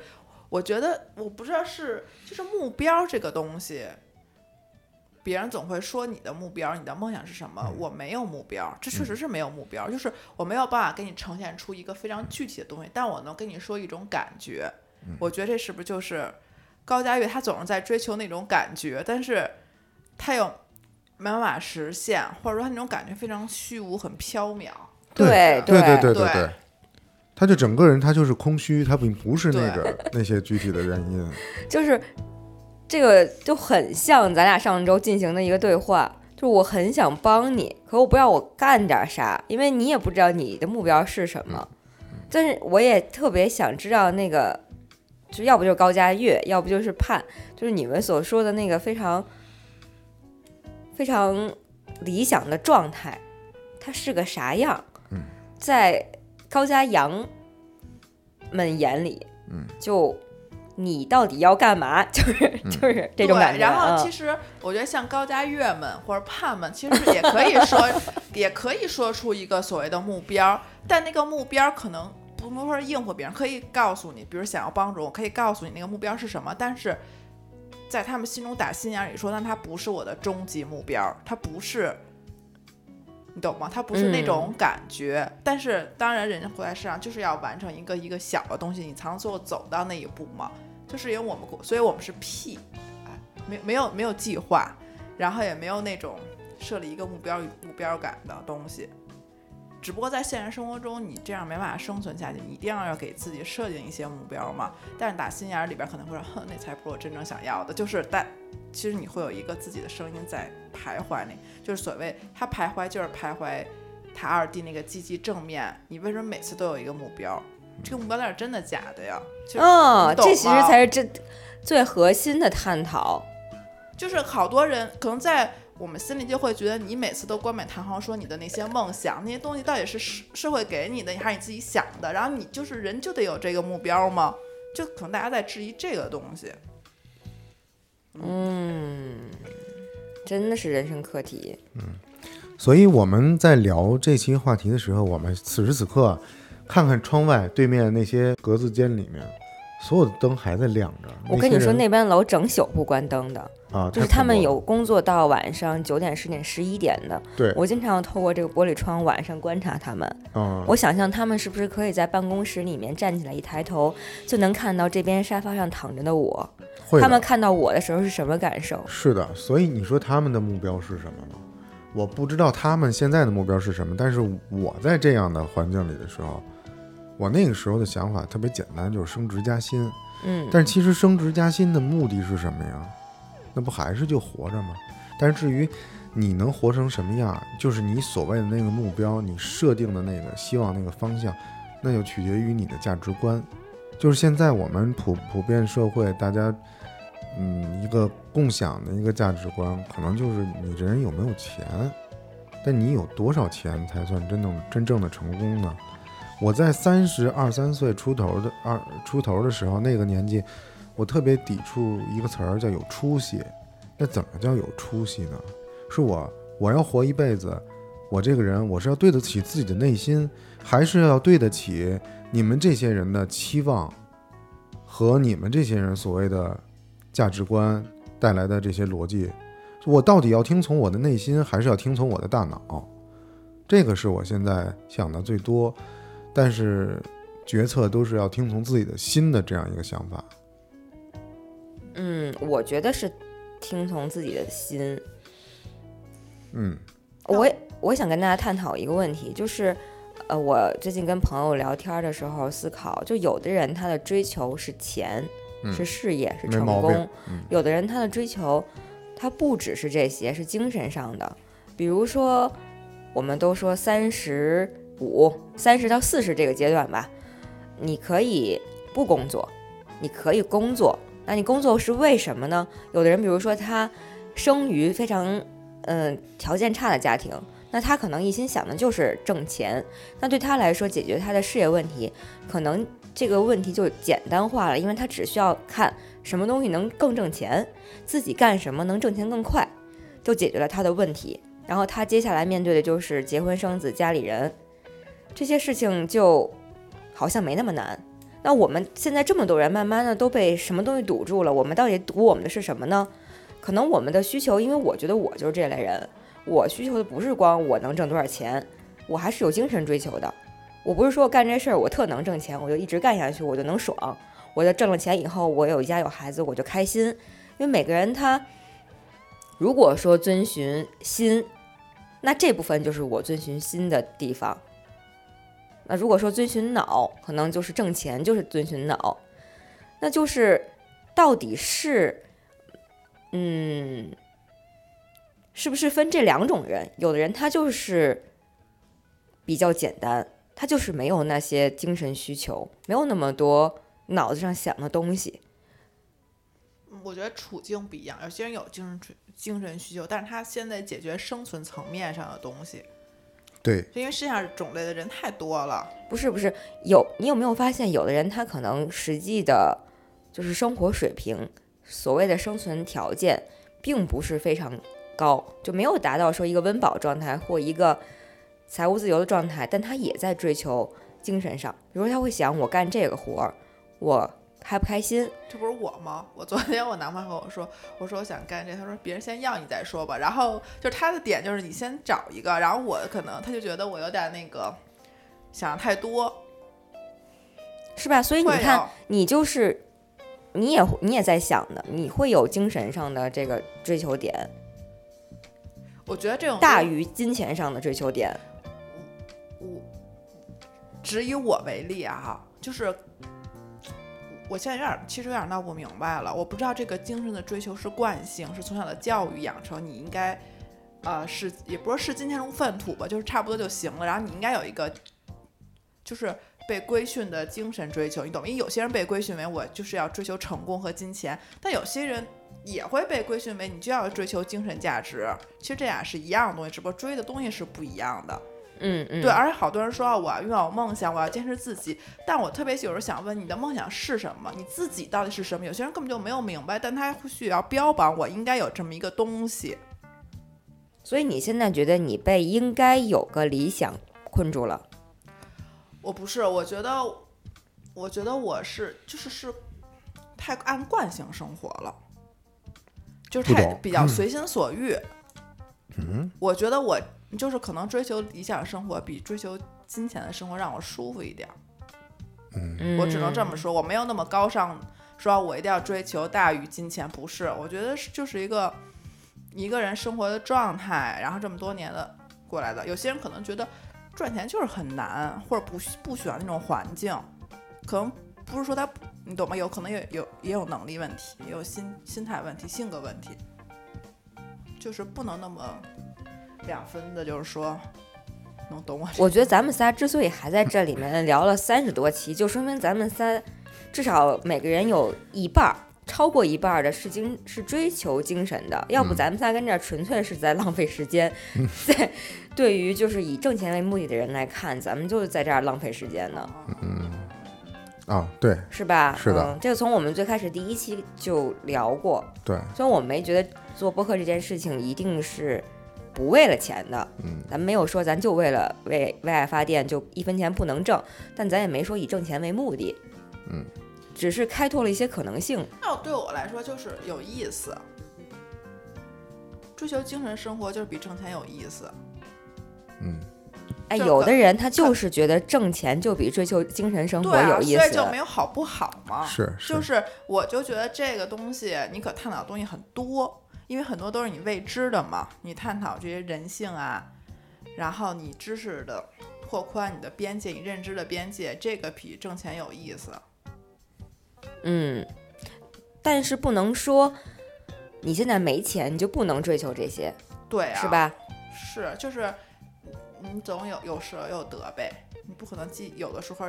我觉得我不知道是就是目标这个东西，别人总会说你的目标、你的梦想是什么，我没有目标，这确实是没有目标，就是我没有办法给你呈现出一个非常具体的东西，但我能跟你说一种感觉，我觉得这是不是就是高佳玉他总是在追求那种感觉，但是他又没办法实现，或者说他那种感觉非常虚无、很缥缈。对对对对对对对，他就整个人他就是空虚，他并不是那个那些具体的原因。就是这个就很像咱俩上周进行的一个对话，就是我很想帮你，可我不知道我干点啥，因为你也不知道你的目标是什么。但是我也特别想知道那个，就要不就是高佳悦，要不就是盼，就是你们所说的那个非常非常理想的状态，它是个啥样？嗯，在高家阳们眼里，嗯，就你到底要干嘛？就是就是这种感觉。对，然后嗯其实我觉得像高家乐们或者盼们，其实也可以说，也可以说出一个所谓的目标，但那个目标可能不能说是应付别人，可以告诉你，比如想要帮助我，可以告诉你那个目标是什么，但是在他们心中打心眼里说，那它不是我的终极目标，它不是，你懂吗？它不是那种感觉。但是当然，人家活在世上就是要完成一个一个小的东西，你才能最后走到那一步嘛。就是因为我们，所以我们是 P，哎，没没有没有计划，然后也没有那种设立一个目标与目标感的东西。只不过在现实生活中，你这样没办法生存下去，你一定要要给自己设定一些目标嘛。但是打心眼里边可能会说，哼，那才不是我真正想要的。就是但其实你会有一个自己的声音在徘徊那，就是所谓他徘徊就是徘徊他二弟那个积极正面。你为什么每次都有一个目标？这个目标那是真的假的呀？就嗯，这其实才是真最核心的探讨。就是好多人可能在我们心里就会觉得，你每次都冠冕堂皇说你的那些梦想，那些东西到底是社社会给你的，还是你自己想的？然后你就是人就得有这个目标吗？就可能大家在质疑这个东西。嗯，真的是人生课题。嗯所以我们在聊这期话题的时候，我们此时此刻看看窗外对面那些格子间里面，所有的灯还在亮着。我跟你说，那边楼整宿不关灯的，啊，就是他们有工作到晚上九点、十点、十一点的。对，我经常透过这个玻璃窗晚上观察他们。嗯，我想象他们是不是可以在办公室里面站起来，一抬头就能看到这边沙发上躺着的我。会他们看到我的时候是什么感受？是的，所以你说他们的目标是什么呢？我不知道他们现在的目标是什么，但是我在这样的环境里的时候，我那个时候的想法特别简单，就是升职加薪。嗯，但是其实升职加薪的目的是什么呀？那不还是就活着吗？但是至于你能活成什么样，就是你所谓的那个目标，你设定的那个希望那个方向，那就取决于你的价值观。就是现在我们普普遍社会大家，嗯，一个共享的一个价值观，可能就是你这人有没有钱，但你有多少钱才算真正真正的成功呢？我在三十二三岁出头的二出头的时候，那个年纪，我特别抵触一个词儿叫有出息。那怎么叫有出息呢？是我我要活一辈子，我这个人我是要对得起自己的内心，还是要对得起你们这些人的期望和你们这些人所谓的价值观带来的这些逻辑？我到底要听从我的内心，还是要听从我的大脑？这个是我现在想的最多。但是决策都是要听从自己的心的这样一个想法。嗯，我觉得是听从自己的心。嗯我也我想跟大家探讨一个问题，就是，呃，我最近跟朋友聊天的时候思考，就有的人他的追求是钱，嗯是事业，是成功；嗯有的人他的追求，他不只是这些，是精神上的。比如说，我们都说三十五、三十到四十这个阶段吧，你可以不工作，你可以工作。那你工作是为什么呢？有的人，比如说他生于非常嗯、条件差的家庭，那他可能一心想的就是挣钱。那对他来说，解决他的事业问题，可能这个问题就简单化了，因为他只需要看什么东西能更挣钱，自己干什么能挣钱更快，就解决了他的问题。然后他接下来面对的就是结婚生子、家里人这些事情，就好像没那么难。那我们现在这么多人，慢慢的都被什么东西堵住了？我们到底堵我们的是什么呢？可能我们的需求，因为我觉得我就是这类人，我需求的不是光我能挣多少钱，我还是有精神追求的。我不是说干这事儿我特能挣钱，我就一直干下去，我就能爽。我就挣了钱以后，我有一家有孩子，我就开心。因为每个人他如果说遵循心，那这部分就是我遵循心的地方。那如果说遵循脑，可能就是挣钱，就是遵循脑。那就是到底是，嗯，是不是分这两种人？有的人他就是比较简单，他就是没有那些精神需求，没有那么多脑子上想的东西。我觉得处境不一样，有些人有精神精神需求，但是他现在解决生存层面上的东西，对，因为世界上种类的人太多了。不是不是，有你有没有发现，有的人他可能实际的，就是生活水平，所谓的生存条件，并不是非常高，就没有达到说一个温饱状态或一个财务自由的状态，但他也在追求精神上，比如说他会想，我干这个活儿，我开不开心。这不是我吗？我昨天我男朋友跟我说，我说我想干这，他说别人先要你再说吧。然后就是他的点就是你先找一个，然后我可能他就觉得我有点那个想的太多，是吧？所以你看，你就是，你也你也在想的，你会有精神上的这个追求点，我觉得这种大于金钱上的追求点。我只以我为例啊，哈，就是我现在有点，其实有点闹不明白了。我不知道这个精神的追求是惯性，是从小的教育养成，你应该，呃，是也不是视金钱如粪土吧，就是差不多就行了。然后你应该有一个，就是被规训的精神追求，你懂吗？因为有些人被规训为我就是要追求成功和金钱，但有些人。也会被规训为你就要追求精神价值，其实这俩是一样的东西，只不过追的东西是不一样的。嗯嗯，对，而且好多人说啊我要拥有梦想，我要坚持自己。但我特别有时候想问，你的梦想是什么？你自己到底是什么？有些人根本就没有明白，但他或许要标榜我应该有这么一个东西。所以你现在觉得你被应该有个理想困住了？我不是，我觉得，我觉得我是就是是太按惯性生活了，就是太比较 随心所欲。嗯，我觉得我就是可能追求理想生活比追求金钱的生活让我舒服一点儿。嗯，我只能这么说，我没有那么高尚，说我一定要追求大于金钱，不是，我觉得是就是一个一个人生活的状态，然后这么多年的过来的。有些人可能觉得赚钱就是很难，或者不不喜欢那种环境，可能不是说他，你懂吗？有可能也有也有能力问题，也有心心态问题、性格问题，就是不能那么两分的，就是说能懂我我觉得咱们仨之所以还在这里面聊了三十多期，就说明咱们仨至少每个人有一半儿，超过一半儿的是精是追求精神的，要不咱们仨跟这儿纯粹是在浪费时间。在对于就是以挣钱为目的的人来看，咱们就是在这儿浪费时间呢，嗯啊，对。是吧？是的嗯，这个从我们最开始第一期就聊过，对，虽然我没觉得做播客这件事情一定是不为了钱的，嗯，咱没有说咱就为了为为爱发电就一分钱不能挣，但咱也没说以挣钱为目的，嗯，只是开拓了一些可能性。那对我来说就是有意思，追求精神生活就是比挣钱有意思。嗯，哎，有的人他就是觉得挣钱就比追求精神生活对啊，有意所以就。没有好不好嘛。是是，就是我就觉得这个东西你可探讨的东西很多，因为很多都是你未知的嘛。你探讨这些人性啊，然后你知识的拓宽你的边界，你认知的边界，这个比挣钱有意思。嗯，但是不能说你现在没钱你就不能追求这些，对啊，是？吧？是，就是你总有有舍有得呗，你不可能既有的时候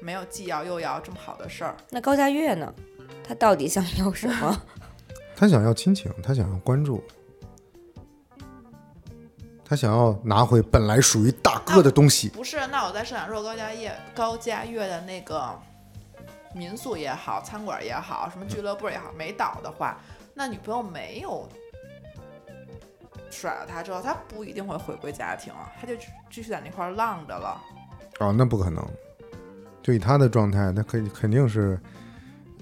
没有既要又要这么好的事儿。那高佳悦呢？他到底想要什么？他想要亲情，他想要关注，他想要拿回本来属于大哥的东西。不是，那我在设想，如果高家业、高家悦的那个民宿也好，餐馆也好，什么俱乐部也好，没倒的话，那女朋友没有甩了他之后，他不一定会回归家庭啊，他就继续在那块儿浪着了。哦，那不可能。就以他的状态，他肯肯定是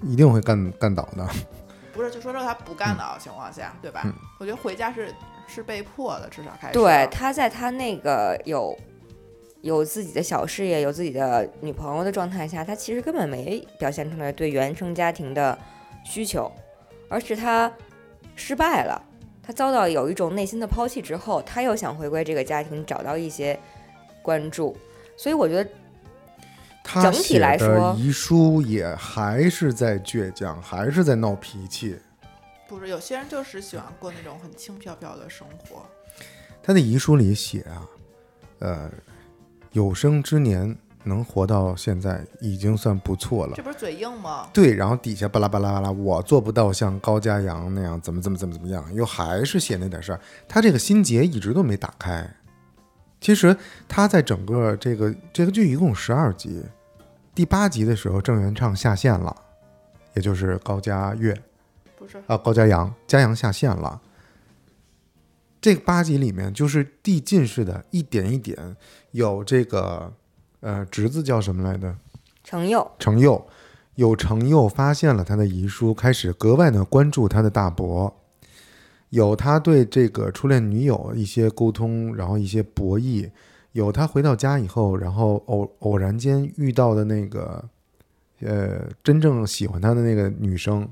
一定会干干倒的。不是，就说说他不干倒的情况下，对吧？嗯我觉得回家是是被迫的，至少开始。对，他在他那个有有自己的小事业、有自己的女朋友的状态下，他其实根本没表现出来对原生家庭的需求，而是他失败了，他遭到有一种内心的抛弃之后，他又想回归这个家庭，找到一些关注，所以我觉得他整体写的来说遗书也还是在倔强，还是在闹脾气。不是有些人就是喜欢过那种很轻飘飘的生活。他的遗书里写啊，呃，有生之年能活到现在已经算不错了这。不是嘴硬吗？对，然后底下巴拉巴拉巴拉，我做不到像高家阳那样怎么怎么怎么怎么样，又还是写那点事儿。他这个心结一直都没打开。其实他在整个这个这个剧一共十二集，第八集的时候郑元畅下线了，也就是高家悦不是，啊，高家阳，家阳下线了。这八集里面就是递进式的，一点一点有这个呃侄子叫什么来着？程佑程佑有程佑发现了他的遗书，开始格外的关注他的大伯。有他对这个初恋女友一些沟通，然后一些博弈。有他回到家以后，然后偶偶然间遇到的那个，呃，真正喜欢他的那个女生，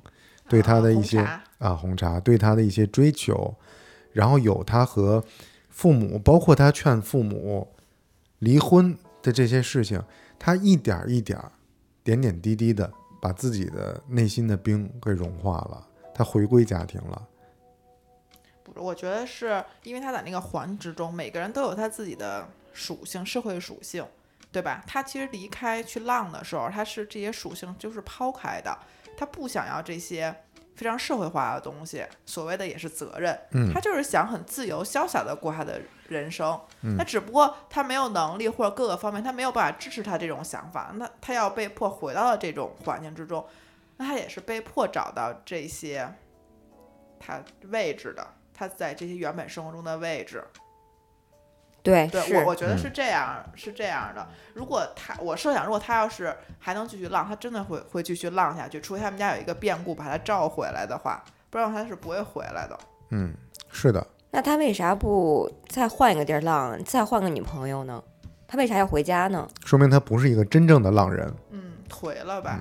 对他的一些啊红茶啊红茶对他的一些追求，然后有他和父母，包括他劝父母离婚的这些事情，他一点儿一点儿、点点滴滴的把自己的内心的冰给融化了，他回归家庭了。我觉得是因为他在那个环之中，每个人都有他自己的属性，社会属性，对吧？他其实离开去浪的时候，他是这些属性就是抛开的，他不想要这些非常社会化的东西，所谓的也是责任，嗯他就是想很自由潇洒的过他的人生。那只不过他没有能力或者各个方面，他没有办法支持他这种想法，那他要被迫回到了这种环境之中，那他也是被迫找到这些他位置的，他在这些原本生活中的位置。对，对是我，我觉得是这样，是这样的。如果他，我设想，如果他要是还能继续浪，他真的会会继续浪下去，除非他们家有一个变故把他召回来的话，不然他是不会回来的。嗯，是的，那他为啥不再换一个地儿浪，再换个女朋友呢？他为啥要回家呢？说明他不是一个真正的浪人。嗯，颓了吧？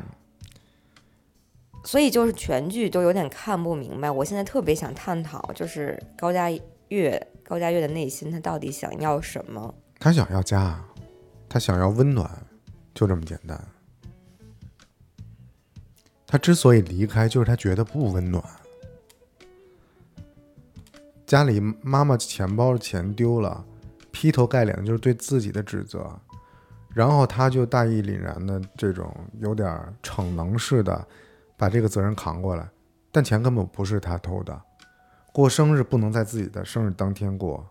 所以就是全剧都有点看不明白。我现在特别想探讨，就是高佳月，高佳月的内心，他到底想要什么？他想要家，他想要温暖，就这么简单。他之所以离开，就是他觉得不温暖。家里妈妈钱包的钱丢了，劈头盖脸的就是对自己的指责，然后他就大义凛然的这种有点逞能似的把这个责任扛过来，但钱根本不是他偷的，过生日不能在自己的生日当天过，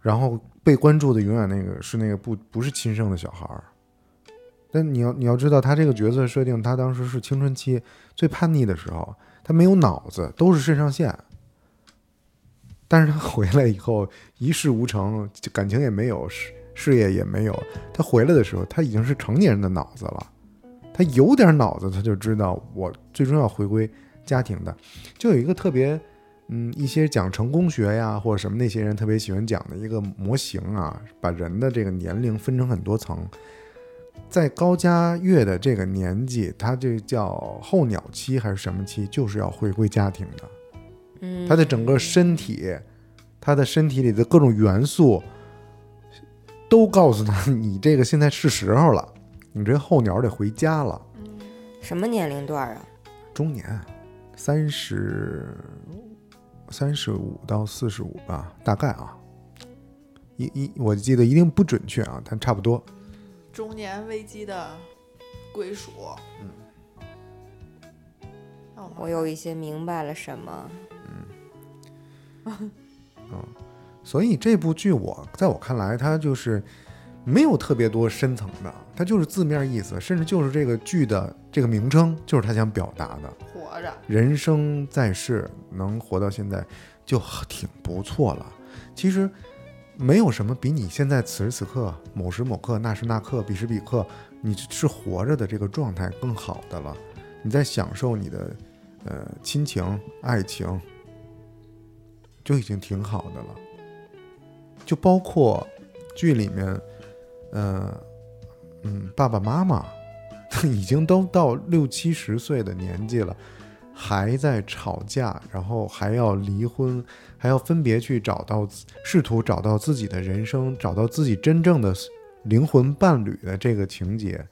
然后被关注的永远那个是那个不不是亲生的小孩儿。但你要你要知道，他这个角色设定，他当时是青春期最叛逆的时候，他没有脑子，都是肾上腺。但是他回来以后一事无成，感情也没有，事事业也没有。他回来的时候，他已经是成年人的脑子了。他有点脑子，他就知道我最终要回归家庭的。就有一个特别，嗯，一些讲成功学呀或者什么那些人特别喜欢讲的一个模型啊，把人的这个年龄分成很多层。在高家月的这个年纪，他这叫候鸟期还是什么期？就是要回归家庭的。嗯，他的整个身体，他的身体里的各种元素，都告诉他，你这个现在是时候了，你这候鸟得回家了。什么年龄段啊？中年，三十三十五到四十五吧，大概啊。一一我记得一定不准确啊，但差不多。中年危机的归属。嗯。我有一些明白了什么。嗯。嗯所以这部剧我在我看来，它就是没有特别多深层的，它就是字面意思，甚至就是这个剧的这个名称，就是他想表达的。活着，人生在世，能活到现在就挺不错了。其实没有什么比你现在此时此刻、某时某刻、那时那刻、彼时彼刻，你是活着的这个状态更好的了。你在享受你的呃亲情、爱情，就已经挺好的了。就包括剧里面，呃，嗯，爸爸妈妈 已经都到六七十岁的年纪了，还在吵架，然后还要离婚，还要分别去找到，试图找到自己的人生，找到自己真正的灵魂伴侣的这个情节。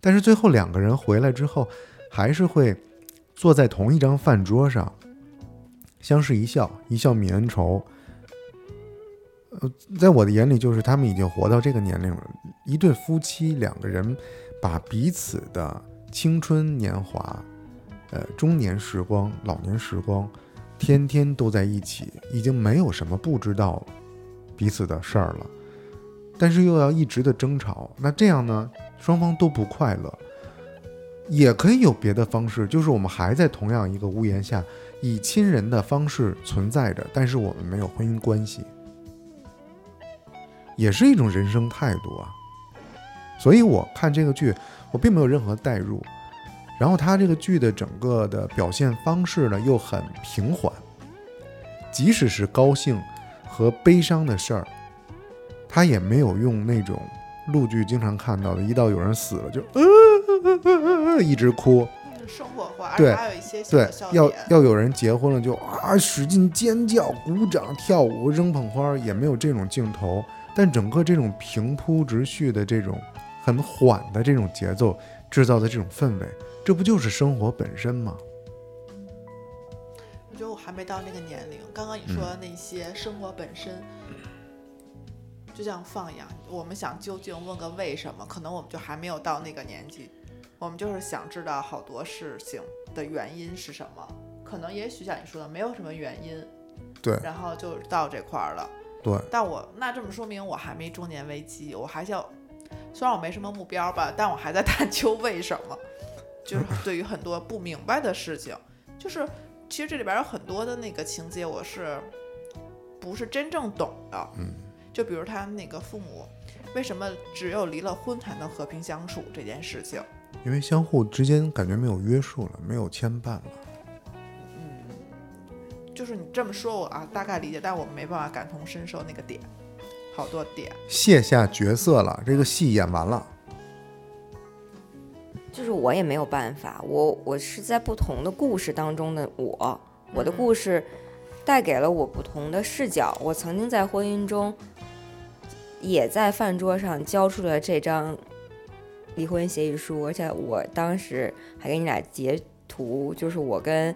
但是最后两个人回来之后，还是会坐在同一张饭桌上，相视一笑，一笑泯恩仇。呃，在我的眼里，就是他们已经活到这个年龄了，一对夫妻两个人把彼此的青春年华、呃中年时光、老年时光，天天都在一起，已经没有什么不知道彼此的事儿了。但是又要一直的争吵，那这样呢，双方都不快乐。也可以有别的方式，就是我们还在同样一个屋檐下，以亲人的方式存在着，但是我们没有婚姻关系，也是一种人生态度啊。所以我看这个剧，我并没有任何代入，然后他这个剧的整个的表现方式呢又很平缓，即使是高兴和悲伤的事儿，他也没有用那种陆剧经常看到的，一到有人死了就呃呃呃呃一直哭，嗯生活化，而对且还有一些小对，要。要有人结婚了就啊使劲尖叫、鼓掌、跳舞、扔捧花，也没有这种镜头。但整个这种平铺直叙的这种很缓的这种节奏制造的这种氛围，这不就是生活本身吗？我觉得我还没到那个年龄。刚刚你说的那些生活本身，就像放养，我们想究竟问个为什么，可能我们就还没有到那个年纪。我们就是想知道好多事情的原因是什么，可能也许像你说的没有什么原因，对然后就到这块儿了。对，但我那这么说明我还没中年危机，我还要，虽然我没什么目标吧，但我还在探究为什么，就是 对于很多不明白的事情，就是其实这里边有很多的那个情节，我是不是真正懂的？嗯，就比如他那个父母为什么只有离了婚才能和平相处这件事情，因为相互之间感觉没有约束了，没有牵绊了。嗯就是你这么说我啊大概理解，但我没办法感同身受那个点，好多点。卸下角色了，这个戏演完了。就是我也没有办法，我我是在不同的故事当中的我，我的故事带给了我不同的视角。我曾经在婚姻中，也在饭桌上交出了这张离婚协议书，而且我当时还给你俩截图，就是我跟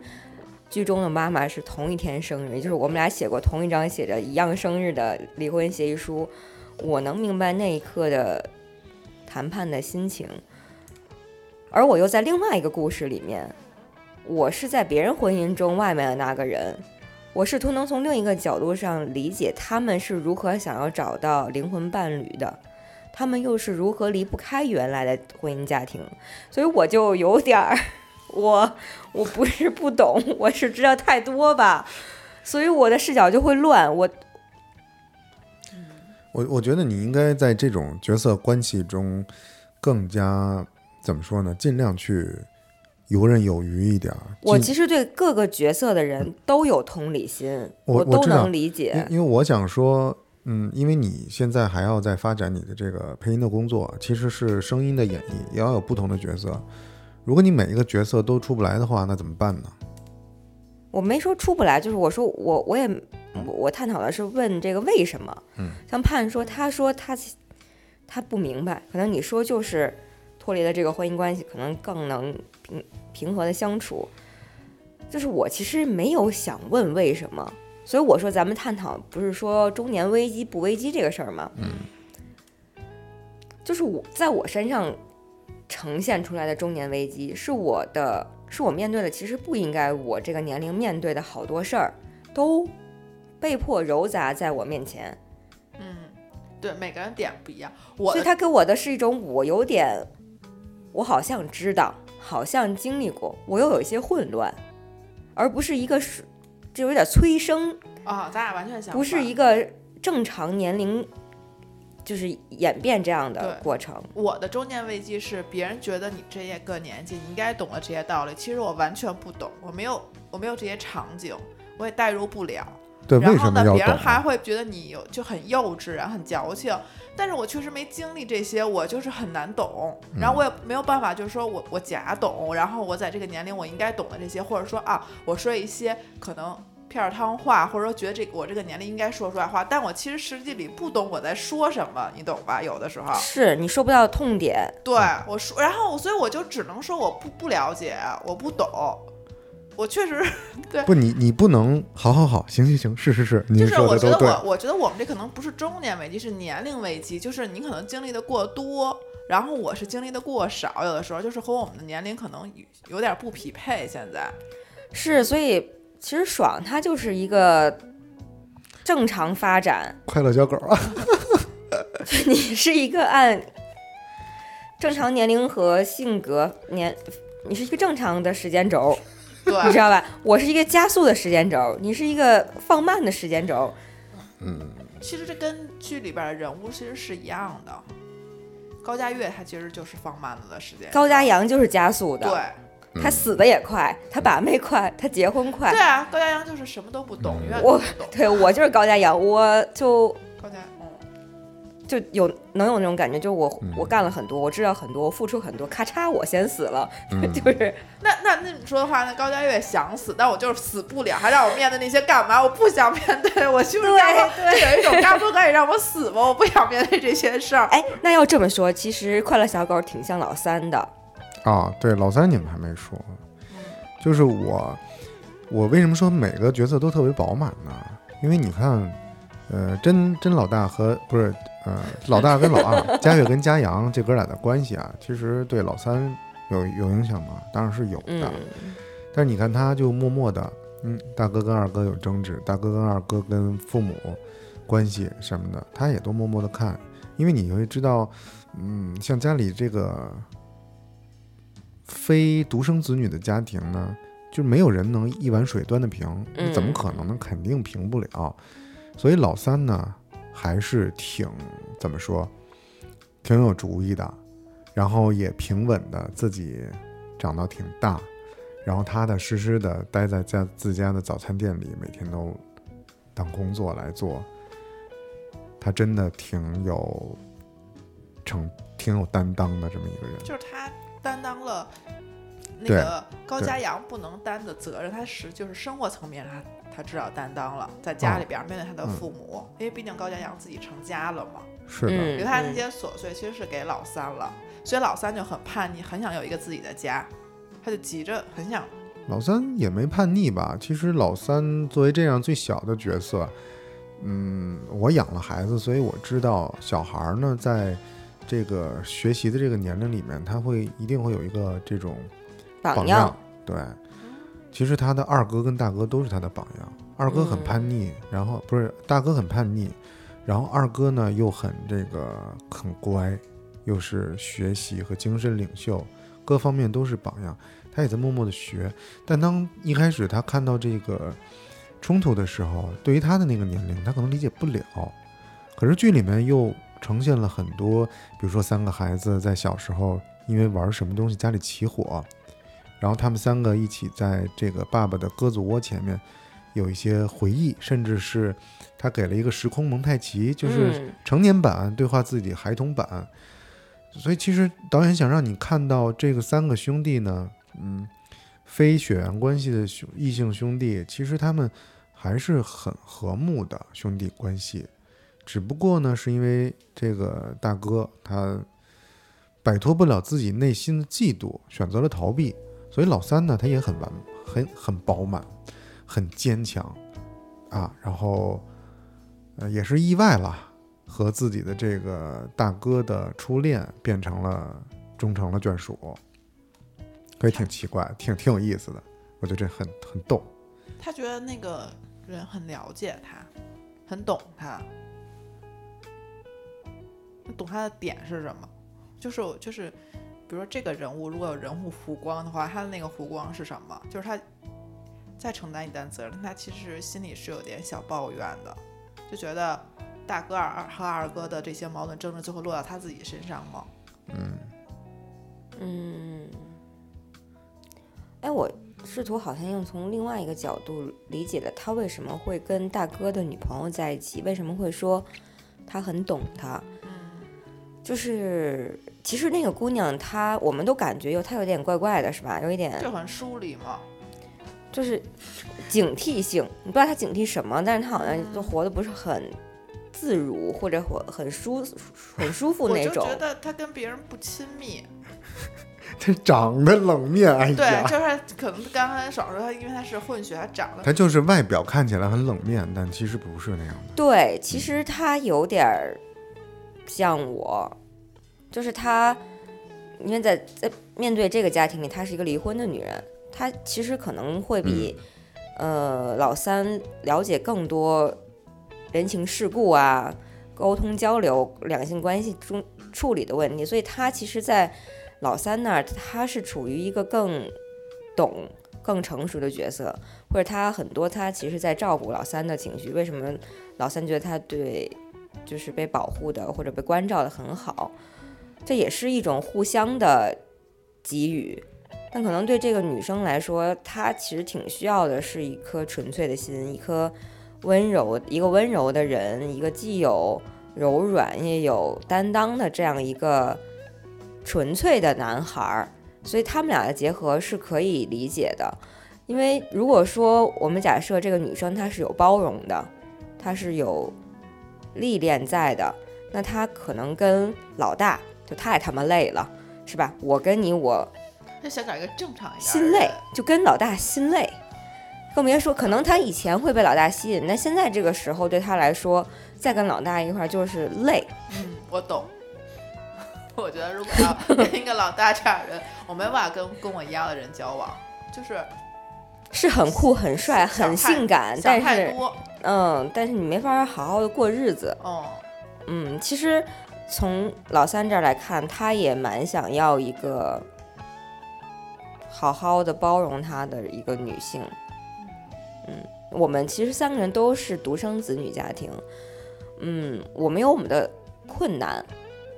剧中的妈妈是同一天生日，也就是我们俩写过同一张写着一样生日的离婚协议书。我能明白那一刻的谈判的心情。而我又在另外一个故事里面，我是在别人婚姻中外面的那个人，我试图能从另一个角度上理解他们是如何想要找到灵魂伴侣的，他们又是如何离不开原来的婚姻家庭，所以我就有点儿，我我不是不懂，我是知道太多吧，所以我的视角就会乱，我我我觉得你应该在这种角色关系中更加怎么说呢？尽量去游刃有余一点儿。我其实对各个角色的人都有同理心，我我都能理解。因因为我想说，嗯，因为你现在还要在发展你的这个配音的工作，其实是声音的演绎，也要有不同的角色。如果你每一个角色都出不来的话，那怎么办呢？我没说出不来，就是我说我我也我我探讨的是问这个为什么。嗯，像盼说，他说他他不明白，可能你说就是脱离了这个婚姻关系，可能更能平平和的相处。就是我其实没有想问为什么，所以我说咱们探讨不是说中年危机不危机这个事儿吗？嗯，就是我在我身上呈现出来的中年危机，是我的，是我面对的，其实不应该我这个年龄面对的好多事儿，都被迫揉杂在我面前，嗯，对，每个人点不一样。我所以他给我的是一种我有点，我好像知道，好像经历过，我又有一些混乱，而不是一个是，就有点催生，啊，咱俩完全相反。不是一个正常年龄，就是演变这样的过程。我的中年危机是别人觉得你这些个年纪你应该懂了这些道理，其实我完全不懂，我没有我没有这些场景，我也代入不了。对，为什然后呢，别人还啊？会觉得你有就很幼稚啊，很矫情。但是我确实没经历这些，我就是很难懂。然后我也没有办法，就是说我我假懂，然后我在这个年龄我应该懂的这些，或者说啊，我说一些可能片儿汤话，或者说觉得这个我这个年龄应该说出来话，但我其实实际里不懂我在说什么，你懂吧？有的时候。是你说不到痛点，对我说，然后所以我就只能说我不不了解，我不懂，我确实 对不，你你不能，好好好，行行行，是是是，您就是说的都对。我觉得我我觉得我们这可能不是中年危机，是年龄危机，就是你可能经历的过多，然后我是经历的过少，有的时候就是和我们的年龄可能有有点不匹配。现在是所以其实爽它就是一个正常发展，快乐小狗啊，你是一个按正常年龄和性格年，你是一个正常的时间轴，你知，道吧？我是一个加速的时间轴，你是一个放慢的时间轴。嗯。其实这跟剧里边的人物其实是一样的。高佳悦他其实就是放慢了的时间，高家阳就是加速的，对，他死的也快，他把妹快，他结婚快对。啊，高家阳就是什么都不懂，嗯永远都我不懂。对我就是高家阳，我就高家，嗯，就有能有那种感觉，就我、嗯我干了很多，我知道很多，我付出很多，咔嚓我先死了，嗯 就是那那那你说的话，那高家月想死，但我就是死不了，还让我面对那些干嘛？我不想面对，我就是 对对就有一种干不可以让我死吗？我不想面对这些事儿。哎，那要这么说，其实快乐小狗挺像老三的，啊，对，老三你们还没说，就是我，我为什么说每个角色都特别饱满呢？因为你看，呃，真真老大和不是呃老大跟老二，佳悦跟嘉阳这哥俩的关系啊，其实对老三有有影响吗？当然是有的。嗯，但是你看他就默默的，嗯，大哥跟二哥有争执，大哥跟二哥跟父母关系什么的，他也都默默的看，因为你会知道，嗯，像家里这个非独生子女的家庭呢，就没有人能一碗水端得平，嗯怎么可能呢？肯定平不了。所以老三呢，还是挺怎么说，挺有主意的，然后也平稳的自己长到挺大，然后踏踏实实的待在家自家的早餐店里，每天都当工作来做。他真的挺有成挺有担当的这么一个人。就是他担当了那个高家阳不能担的责任，他是就是生活层面他他至少担当了，在家里边儿面对他的嗯父母，因为毕竟高家阳自己成家了嘛，是的，嗯给他那些琐碎其实是给老三了，所以老三就很叛逆，很想有一个自己的家，他就急着很想老三也没叛逆吧？其实老三作为这样最小的角色，嗯，我养了孩子，所以我知道小孩儿呢，在这个学习的这个年龄里面，他会一定会有一个这种榜榜样。对，其实他的二哥跟大哥都是他的榜样。二哥很嗯叛逆，然后不是大哥很叛逆，然后二哥呢又很这个很乖，又是学习和精神领袖，各方面都是榜样。他也在默默的学，但当一开始他看到这个冲突的时候，对于他的那个年龄，他可能理解不了。可是剧里面又呈现了很多，比如说三个孩子在小时候因为玩什么东西家里起火，然后他们三个一起在这个爸爸的鸽子窝前面有一些回忆，甚至是他给了一个时空蒙太奇，就是嗯成年版对话自己孩童版。所以其实导演想让你看到这个三个兄弟呢，嗯，非血缘关系的兄异性兄弟，其实他们还是很和睦的兄弟关系，只不过呢，是因为这个大哥他摆脱不了自己内心的嫉妒，选择了逃避，所以老三呢，他也很完很很饱满，很坚强啊，然后呃也是意外了。和自己的这个大哥的初恋变成了终成了眷属，所以挺奇怪，挺挺有意思的。我觉得这很很逗。他觉得那个人很了解他，很懂他，懂他的点是什么？就是就是，比如说这个人物如果有人物弧光的话，他的那个弧光是什么？就是他再承担一担责任，他其实心里是有点小抱怨的，就觉得大哥二和二哥的这些矛盾争执最后落到他自己身上吗？嗯，嗯，哎，我试图好像又从另外一个角度理解了他为什么会跟大哥的女朋友在一起，为什么会说他很懂他。就是其实那个姑娘她，我们都感觉有她有点怪怪的，是吧？有一点就很疏离嘛。就是警惕性，你不知道她警惕什么，但是她好像就活得不是很自如，或者活很舒很舒服那种我就觉。得她跟别人不亲密，他长得冷面，哎对，就是可能刚开始爽说他，因为他是混血，他长得他就是外表看起来很冷面，但其实不是那样的。对，其实她有点儿像我，就是她，因为在在面对这个家庭里，她是一个离婚的女人，她其实可能会比、呃老三了解更多人情世故啊、沟通交流、两性关系中处理的问题，所以她其实，在老三那儿，她是处于一个更懂。更成熟的角色，或者他很多他其实在照顾老三的情绪。为什么老三觉得他对就是被保护的或者被关照的很好？这也是一种互相的给予。但可能对这个女生来说，她其实挺需要的是一颗纯粹的心，一颗温柔，一个温柔的人，一个既有柔软也有担当的这样一个纯粹的男孩儿。所以他们俩的结合是可以理解的，因为如果说我们假设这个女生她是有包容的，她是有历练在的，那他可能跟老大就太他妈累了，是吧？我跟你我他想找一个正常一点心累，就跟老大心累，更别说可能他以前会被老大吸引，那现在这个时候对他来说，再跟老大一块儿就是累。嗯，我懂。我觉得如果要跟一个老大这样的人，我没办法跟跟我一样的人交往，就是是很酷、很帅、很性感，但是太多。嗯，但是你没法好好的过日子。嗯，嗯，其实从老三这儿来看，他也蛮想要一个好好的包容他的一个女性。嗯，我们其实三个人都是独生子女家庭。嗯，我们有我们的困难，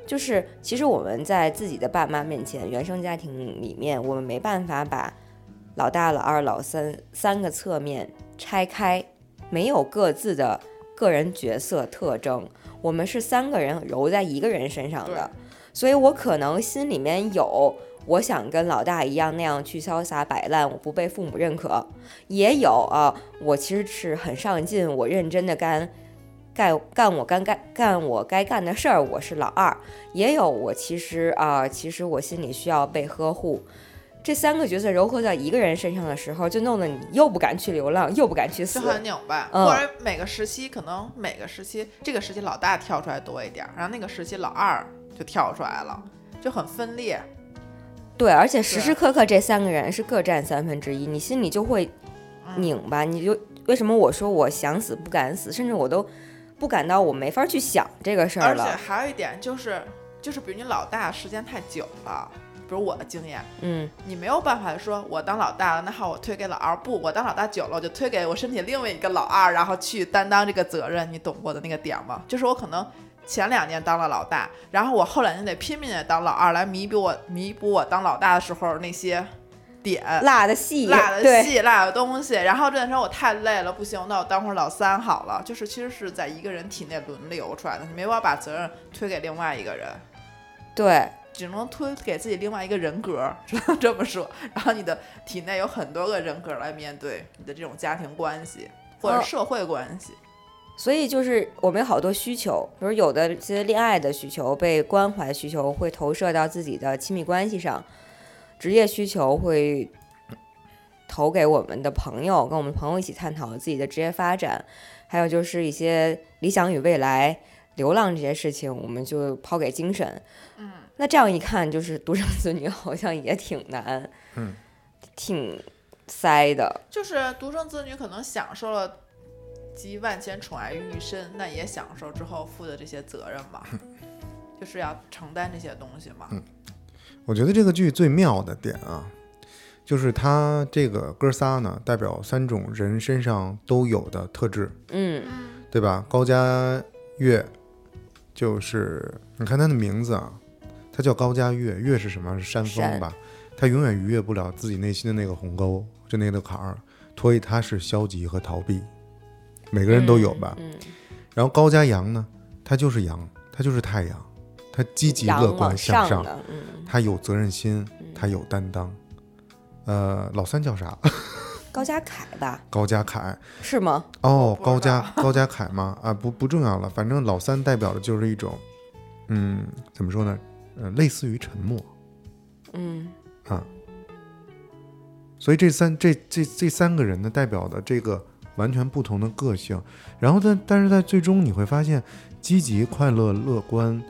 就是其实我们在自己的爸妈面前，原生家庭里面，我们没办法把老大、老二、老三三个侧面拆开，没有各自的个人角色特征。我们是三个人揉在一个人身上的，所以我可能心里面有我想跟老大一样那样去潇洒摆烂，我不被父母认可，也有啊，我其实是很上进，我认真的干。干干我该干干我该干的事儿，我是老二，也有我其实啊、其实我心里需要被呵护。这三个角色糅合在一个人身上的时候，就弄得你又不敢去流浪，又不敢去死就。很拧巴，嗯或者每个时期可能每个时期这个时期老大跳出来多一点儿，然后那个时期老二就跳出来了，就很分裂。对，而且时时刻刻这三个人是各占三分之一，你心里就会嗯拧巴。你就为什么我说我想死不敢死，甚至我都不敢到我没法去想这个事儿了而且。还有一点就是，就是比如你老大时间太久了，比如我的经验，嗯，你没有办法说我当老大了，那好我推给老二，不，我当老大久了，我就推给我身体另外一个老二，然后去担当这个责任，你懂我的那个点吗？就是我可能。前两年当了老大，然后我后两年得拼命的当老二，来弥补我弥补我当老大的时候那些点。辣的细，辣的对，戏、辣的东西，然后这段时间我太累了，不行，那我当会儿老三好了。就是其实是在一个人体内轮流出来的，你没办法把责任推给另外一个人，对，只能推给自己另外一个人格，只能 这么说。然后你的体内有很多个人格来面对你的这种家庭关系或者哦社会关系。所以就是我们有好多需求，比如有的这些恋爱的需求、被关怀需求会投射到自己的亲密关系上，职业需求会投给我们的朋友，跟我们朋友一起探讨自己的职业发展，还有就是一些理想与未来、流浪这些事情，我们就抛给精神。嗯，那这样一看，就是独生子女好像也挺难，嗯，挺塞的。就是独生子女可能享受了集万千宠爱于一身，那也享受之后负的这些责任嘛，就是要承担这些东西嘛。我觉得这个剧最妙的点啊，就是它这个哥仨呢，代表三种人身上都有的特质，嗯，对吧？高佳悦，就是你看他的名字啊，他叫高家月，月是什么？是山峰吧？他永远逾越不了自己内心的那个鸿沟，就那个坎儿，所以他是消极和逃避，每个人都有吧？嗯，然后高家阳呢，他就是阳，他就是太阳，他积极乐观向上。他有责任心，他有担当。呃，老三叫啥？高家凯吧？高家凯。是吗？哦，高家高家凯吗？啊，不不重要了，反正老三代表的就是一种，嗯，怎么说呢？呃，类似于沉默嗯啊。所以这三这这这三个人呢，代表的这个完全不同的个性。然后但但是在最终你会发现，积极、快乐、乐观，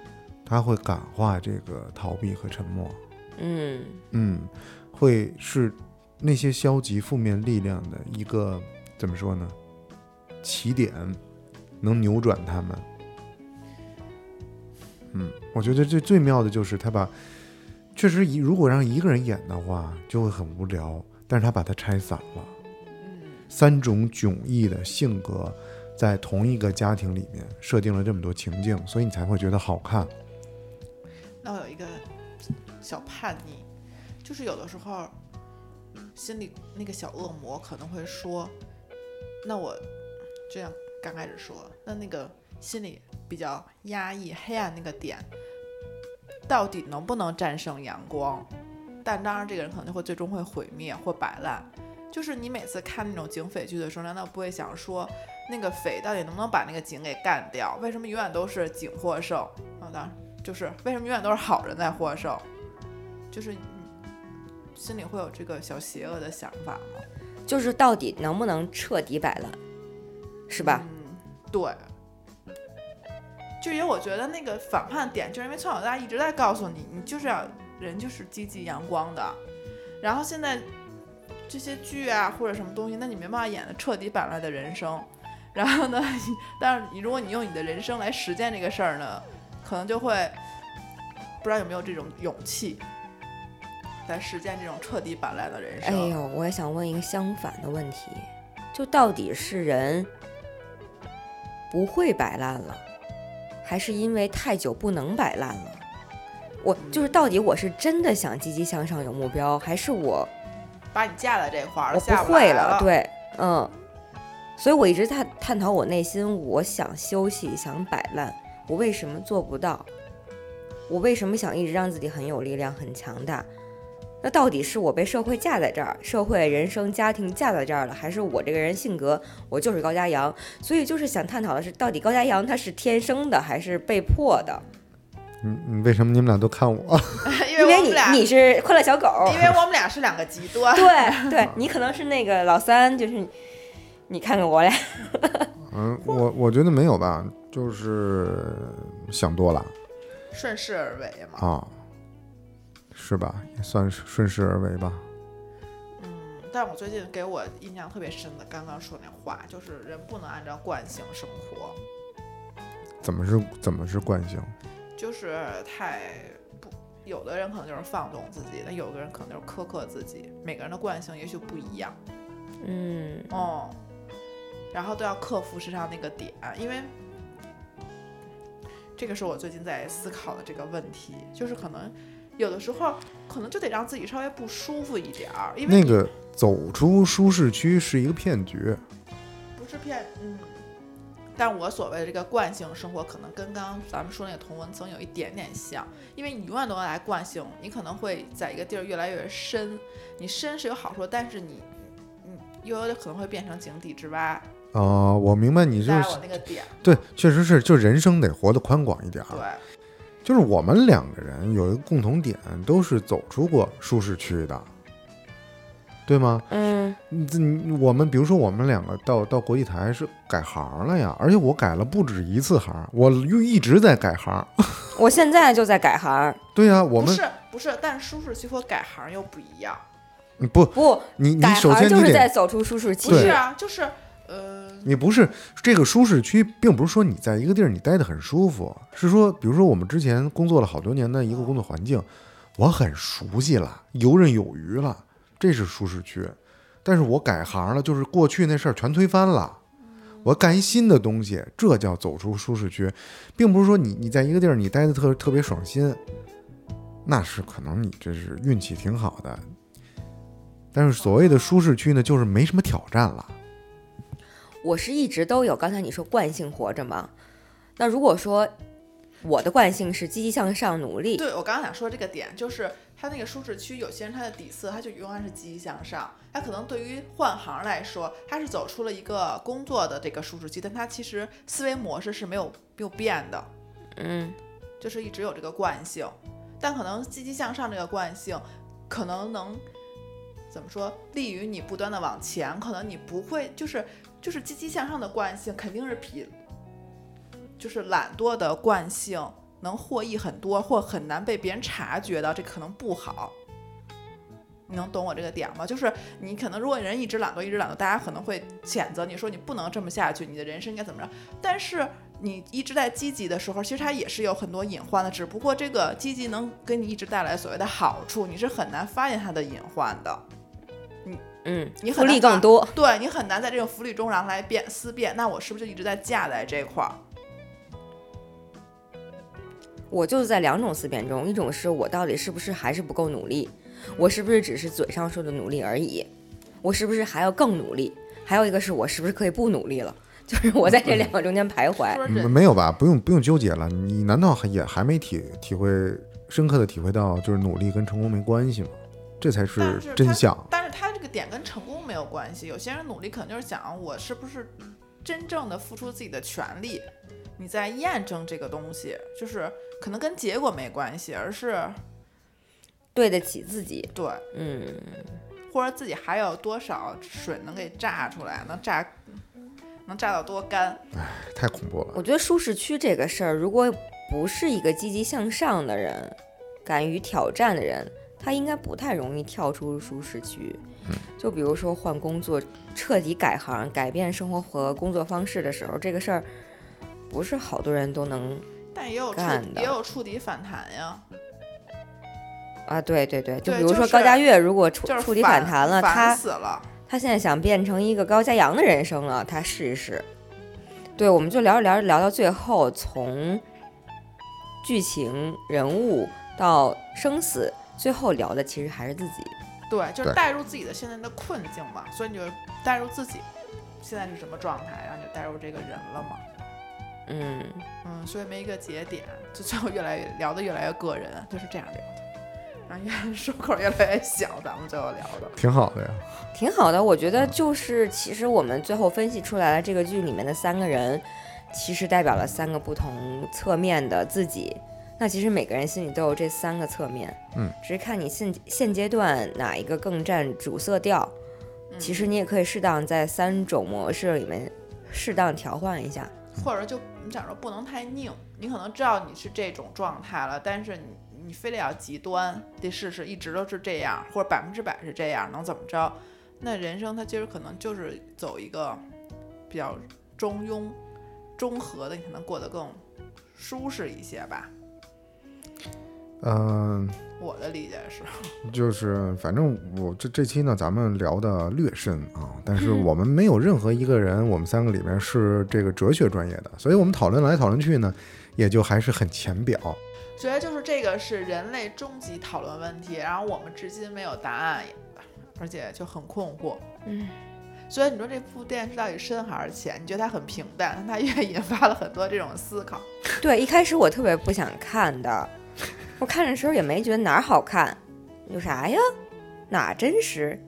他会感化这个逃避和沉默。嗯嗯，会是那些消极负面力量的一个怎么说呢？起点，能扭转他们。嗯，我觉得最最妙的就是他把，确实一如果让一个人演的话，就会很无聊，但是他把它拆散了，嗯，三种迥异的性格在同一个家庭里面设定了这么多情境，所以你才会觉得好看。那我有一个小叛逆，就是有的时候心里那个小恶魔可能会说，那我这样刚开始说，那那个心里比较压抑、黑暗那个点，到底能不能战胜阳光？但当然，这个人可能就会最终会毁灭或摆烂。就是你每次看那种警匪剧的时候，难道不会想说，那个匪到底能不能把那个警给干掉？为什么永远都是警获胜？啊，当然，就是为什么永远都是好人在获胜？就是你心里会有这个小邪恶的想法吗？就是到底能不能彻底摆烂，是吧？嗯，对。就因为我觉得那个反叛点，就是因为从小到大一直在告诉你，你就是要人就是积极阳光的，然后现在这些剧啊或者什么东西，那你没办法演的彻底摆烂的人生。然后呢，但是你如果你用你的人生来实践这个事儿呢，可能就会不知道有没有这种勇气，来实践这种彻底摆烂的人生哎。呦，我也想问一个相反的问题，就到底是人不会摆烂了，还是因为太久不能摆烂了？我就是到底我是真的想积极向上有目标，还是我把你架在这块儿了，我不会来了。对，嗯，所以我一直探探讨我内心，我想休息，想摆烂，我为什么做不到？我为什么想一直让自己很有力量、很强大？那到底是我被社会架在这儿，社会、人生、家庭架在这儿了，还是我这个人性格我就是高家阳？所以就是想探讨的是，到底高家阳他是天生的还是被迫的？嗯嗯，为什么你们俩都看我？因 因为你你是快乐小狗，因为 我们俩是两个极端。对对，你可能是那个老三，就是你看看我俩，嗯，我我觉得没有吧，就是想多了顺势而为嘛。啊，是吧？也算是顺势而为吧。嗯，但我最近给我印象特别深的，刚刚说那话，就是人不能按照惯性生活，怎么是怎么是惯性？就是太不，有的人可能就是放纵自己，那有的人可能就是苛刻自己，每个人的惯性也许不一样。嗯哦，然后都要克服身上那个点，因为这个是我最近在思考的这个问题，就是可能有的时候可能就得让自己稍微不舒服一点儿，因为那个走出舒适区是一个骗局。不是骗，嗯。但我所谓的这个惯性生活，可能跟刚刚咱们说那个同文层有一点点像，因为你永远都要来惯性，你可能会在一个地儿越来越深，你深是有好处，但是你，你又有可能会变成井底之蛙，啊、我明白你就是我那个点，对，确实是，就人生得活得宽广一点儿。对。就是我们两个人有一个共同点，都是走出过舒适区的，对吗？嗯，这你我们比如说我们两个到到国际台是改行了呀，而且我改了不止一次行，我又一直在改行。我现在就在改行，对呀、我们不是不是，但舒适区和改行又不一样。嗯不，不你你改首先就是在得，走出舒适区不。是啊，就是呃，你不是这个舒适区，并不是说你在一个地儿你待得很舒服，是说比如说我们之前工作了好多年的一个工作环境，我很熟悉了，游刃有余了，这是舒适区。但是我改行了，就是过去那事儿全推翻了。我干一新的东西，这叫走出舒适区，并不是说你你在一个地儿你待的特特别爽心，那是可能你这是运气挺好的。但是所谓的舒适区呢，就是没什么挑战了。我是一直都有，刚才你说惯性活着吗，那如果说我的惯性是积极向上努力，对我刚刚想说这个点，就是他那个舒适区，有些人他的底色他就永远是积极向上，他可能对于换行来说，他是走出了一个工作的这个舒适区，但他其实思维模式是没有没有变的，嗯，就是一直有这个惯性，但可能积极向上这个惯性，可能能怎么说，利于你不断的往前，可能你不会就是就是积极向上的惯性肯定是比就是懒惰的惯性能获益很多，或很难被别人察觉到，这可能不好。你能懂我这个点吗？就是你可能，如果人一直懒惰，一直懒惰，大家可能会谴责你说你不能这么下去，你的人生应该怎么着？但是你一直在积极的时候，其实它也是有很多隐患的，只不过这个积极能给你一直带来所谓的好处，你是很难发现它的隐患的。嗯，你福很利更多。对你很难在这种福利中然后来变思辨，那我是不是就一直在架在这块儿？我就是在两种思辨中，一种是我到底是不是还是不够努力，我是不是只是嘴上说的努力而已？我是不是还要更努力？还有一个是我是不是可以不努力了？就是我在这两个中间徘徊。嗯没有吧？不用不用纠结了。你难道还也还没体体会深刻的体会到，就是努力跟成功没关系吗？这才是真相。点跟成功没有关系。有些人努力可能就是想我是不是真正的付出自己的全力，你在验证这个东西，就是可能跟结果没关系，而是对得起自己，对，嗯，或者自己还有多少水能给榨出来，能榨能榨到多干。太恐怖了。我觉得舒适区这个事儿，如果不是一个积极向上的人，敢于挑战的人，他应该不太容易跳出舒适区。就比如说换工作、彻底改行、改变生活和工作方式的时候，这个事儿不是好多人都能但也有触干的也有触底反弹呀，啊。对对对，就比如说高佳悦，如果触就是触底反弹了，他死了。他现在想变成一个高佳阳的人生了，他试一试。对，我们就聊着聊着聊到最后，从剧情、人物到生死，最后聊的其实还是自己。对，就是对带入自己的现在的困境嘛，所以你就带入自己现在是什么状态，然后你就带入这个人了嘛。嗯，嗯，所以没一个节点，就最后越来越聊的越来越个人，就是这样聊的，然后越收口越来越小，咱们最后聊的。挺好的呀。挺好的。我觉得就是，其实我们最后分析出来了，这个剧里面的三个人，其实代表了三个不同侧面的自己。那其实每个人心里都有这三个侧面，嗯，只是看你现现阶段哪一个更占主色调。其实你也可以适当在三种模式里面适当调换一下。或者就你想说不能太拧，你可能知道你是这种状态了，但是你你非得要极端，得试试一直都是这样，或者百分之百是这样，能怎么着？那人生它其实可能就是走一个比较中庸、中和的，你可能过得更舒适一些吧。嗯、我的理解是，就是反正我这这期呢，咱们聊的略深啊，但是我们没有任何一个人，我们三个里面是这个哲学专业的，所以我们讨论来讨论去呢，也就还是很浅表。觉得就是这个是人类终极讨论问题，然后我们至今没有答案，而且就很困惑。嗯，所以你说这部电视到底深还是浅？你觉得它很平淡，但它越 引发了很多这种思考。对，一开始我特别不想看的，我看的时候也没觉得哪儿好看，有啥呀？哪真实？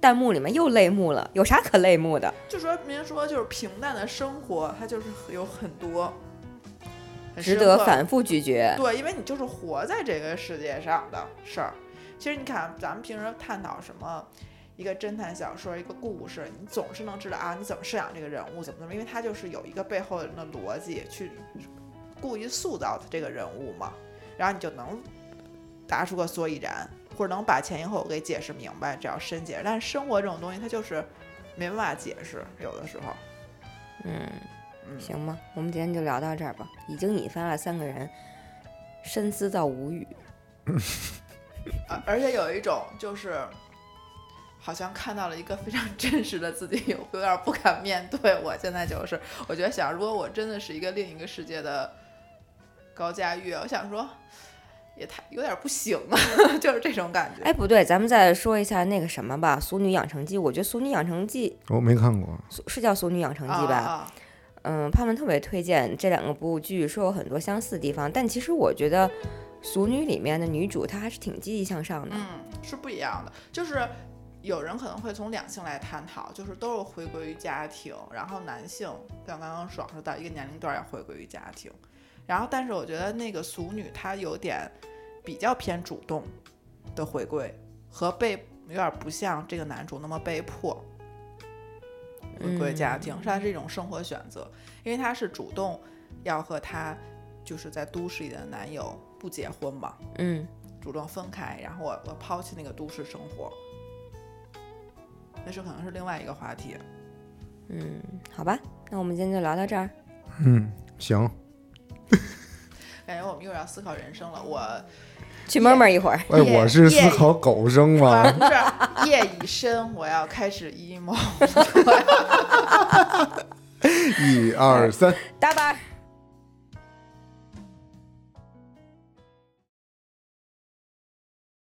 弹幕里面又泪目了，有啥可泪目的？就说明说就是平淡的生活，它就是有很多很值得反复咀嚼。对，因为你就是活在这个世界上的事儿。其实你看，咱们平时探讨什么一个侦探小说、一个故事，你总是能知道啊，你怎么设想这个人物，怎么怎么，因为它就是有一个背后的逻辑去故意塑造这个人物嘛，然后你就能答出个所以然，或者能把前因后果给解释明白，只要深解释。但是生活这种东西，它就是没办法解释，有的时候。嗯，嗯行吧，我们今天就聊到这儿吧，已经引发了三个人深思到无语。而而且有一种就是，好像看到了一个非常真实的自己，有有点不敢面对。我现在就是，我觉得想，如果我真的是一个另一个世界的高佳玉，我想说，也太有点不行啊，就是这种感觉。哎，不对，咱们再说一下那个什么吧，《俗女养成记》。我觉得《俗女养成记我没看过，》是叫《俗女养成记》吧？啊啊嗯，他们特别推荐这两个部剧，说有很多相似的地方，但其实我觉得《俗女》里面的女主她还是挺积极向上的。嗯，是不一样的。就是有人可能会从两性来探讨，就是都是回归于家庭，然后男性像刚刚爽说到一个年龄段要回归于家庭，然后但是我觉得那个俗女她有点比较偏主动的回归，和被有点不像这个男主那么被迫。回归家庭，是他是一种生活选择，因为他是主动要和他就是在都市里的男友不结婚嘛，嗯，主动分开，然后我我抛弃那个都市生活，那是可能是另外一个话题。嗯，好吧，那我们今天就聊到这儿。嗯，行，感觉我们又要思考人生了。我去闷闷一会儿。我是思夜考狗生吗？不是夜已深，我要开始 emo。一二三，搭班儿。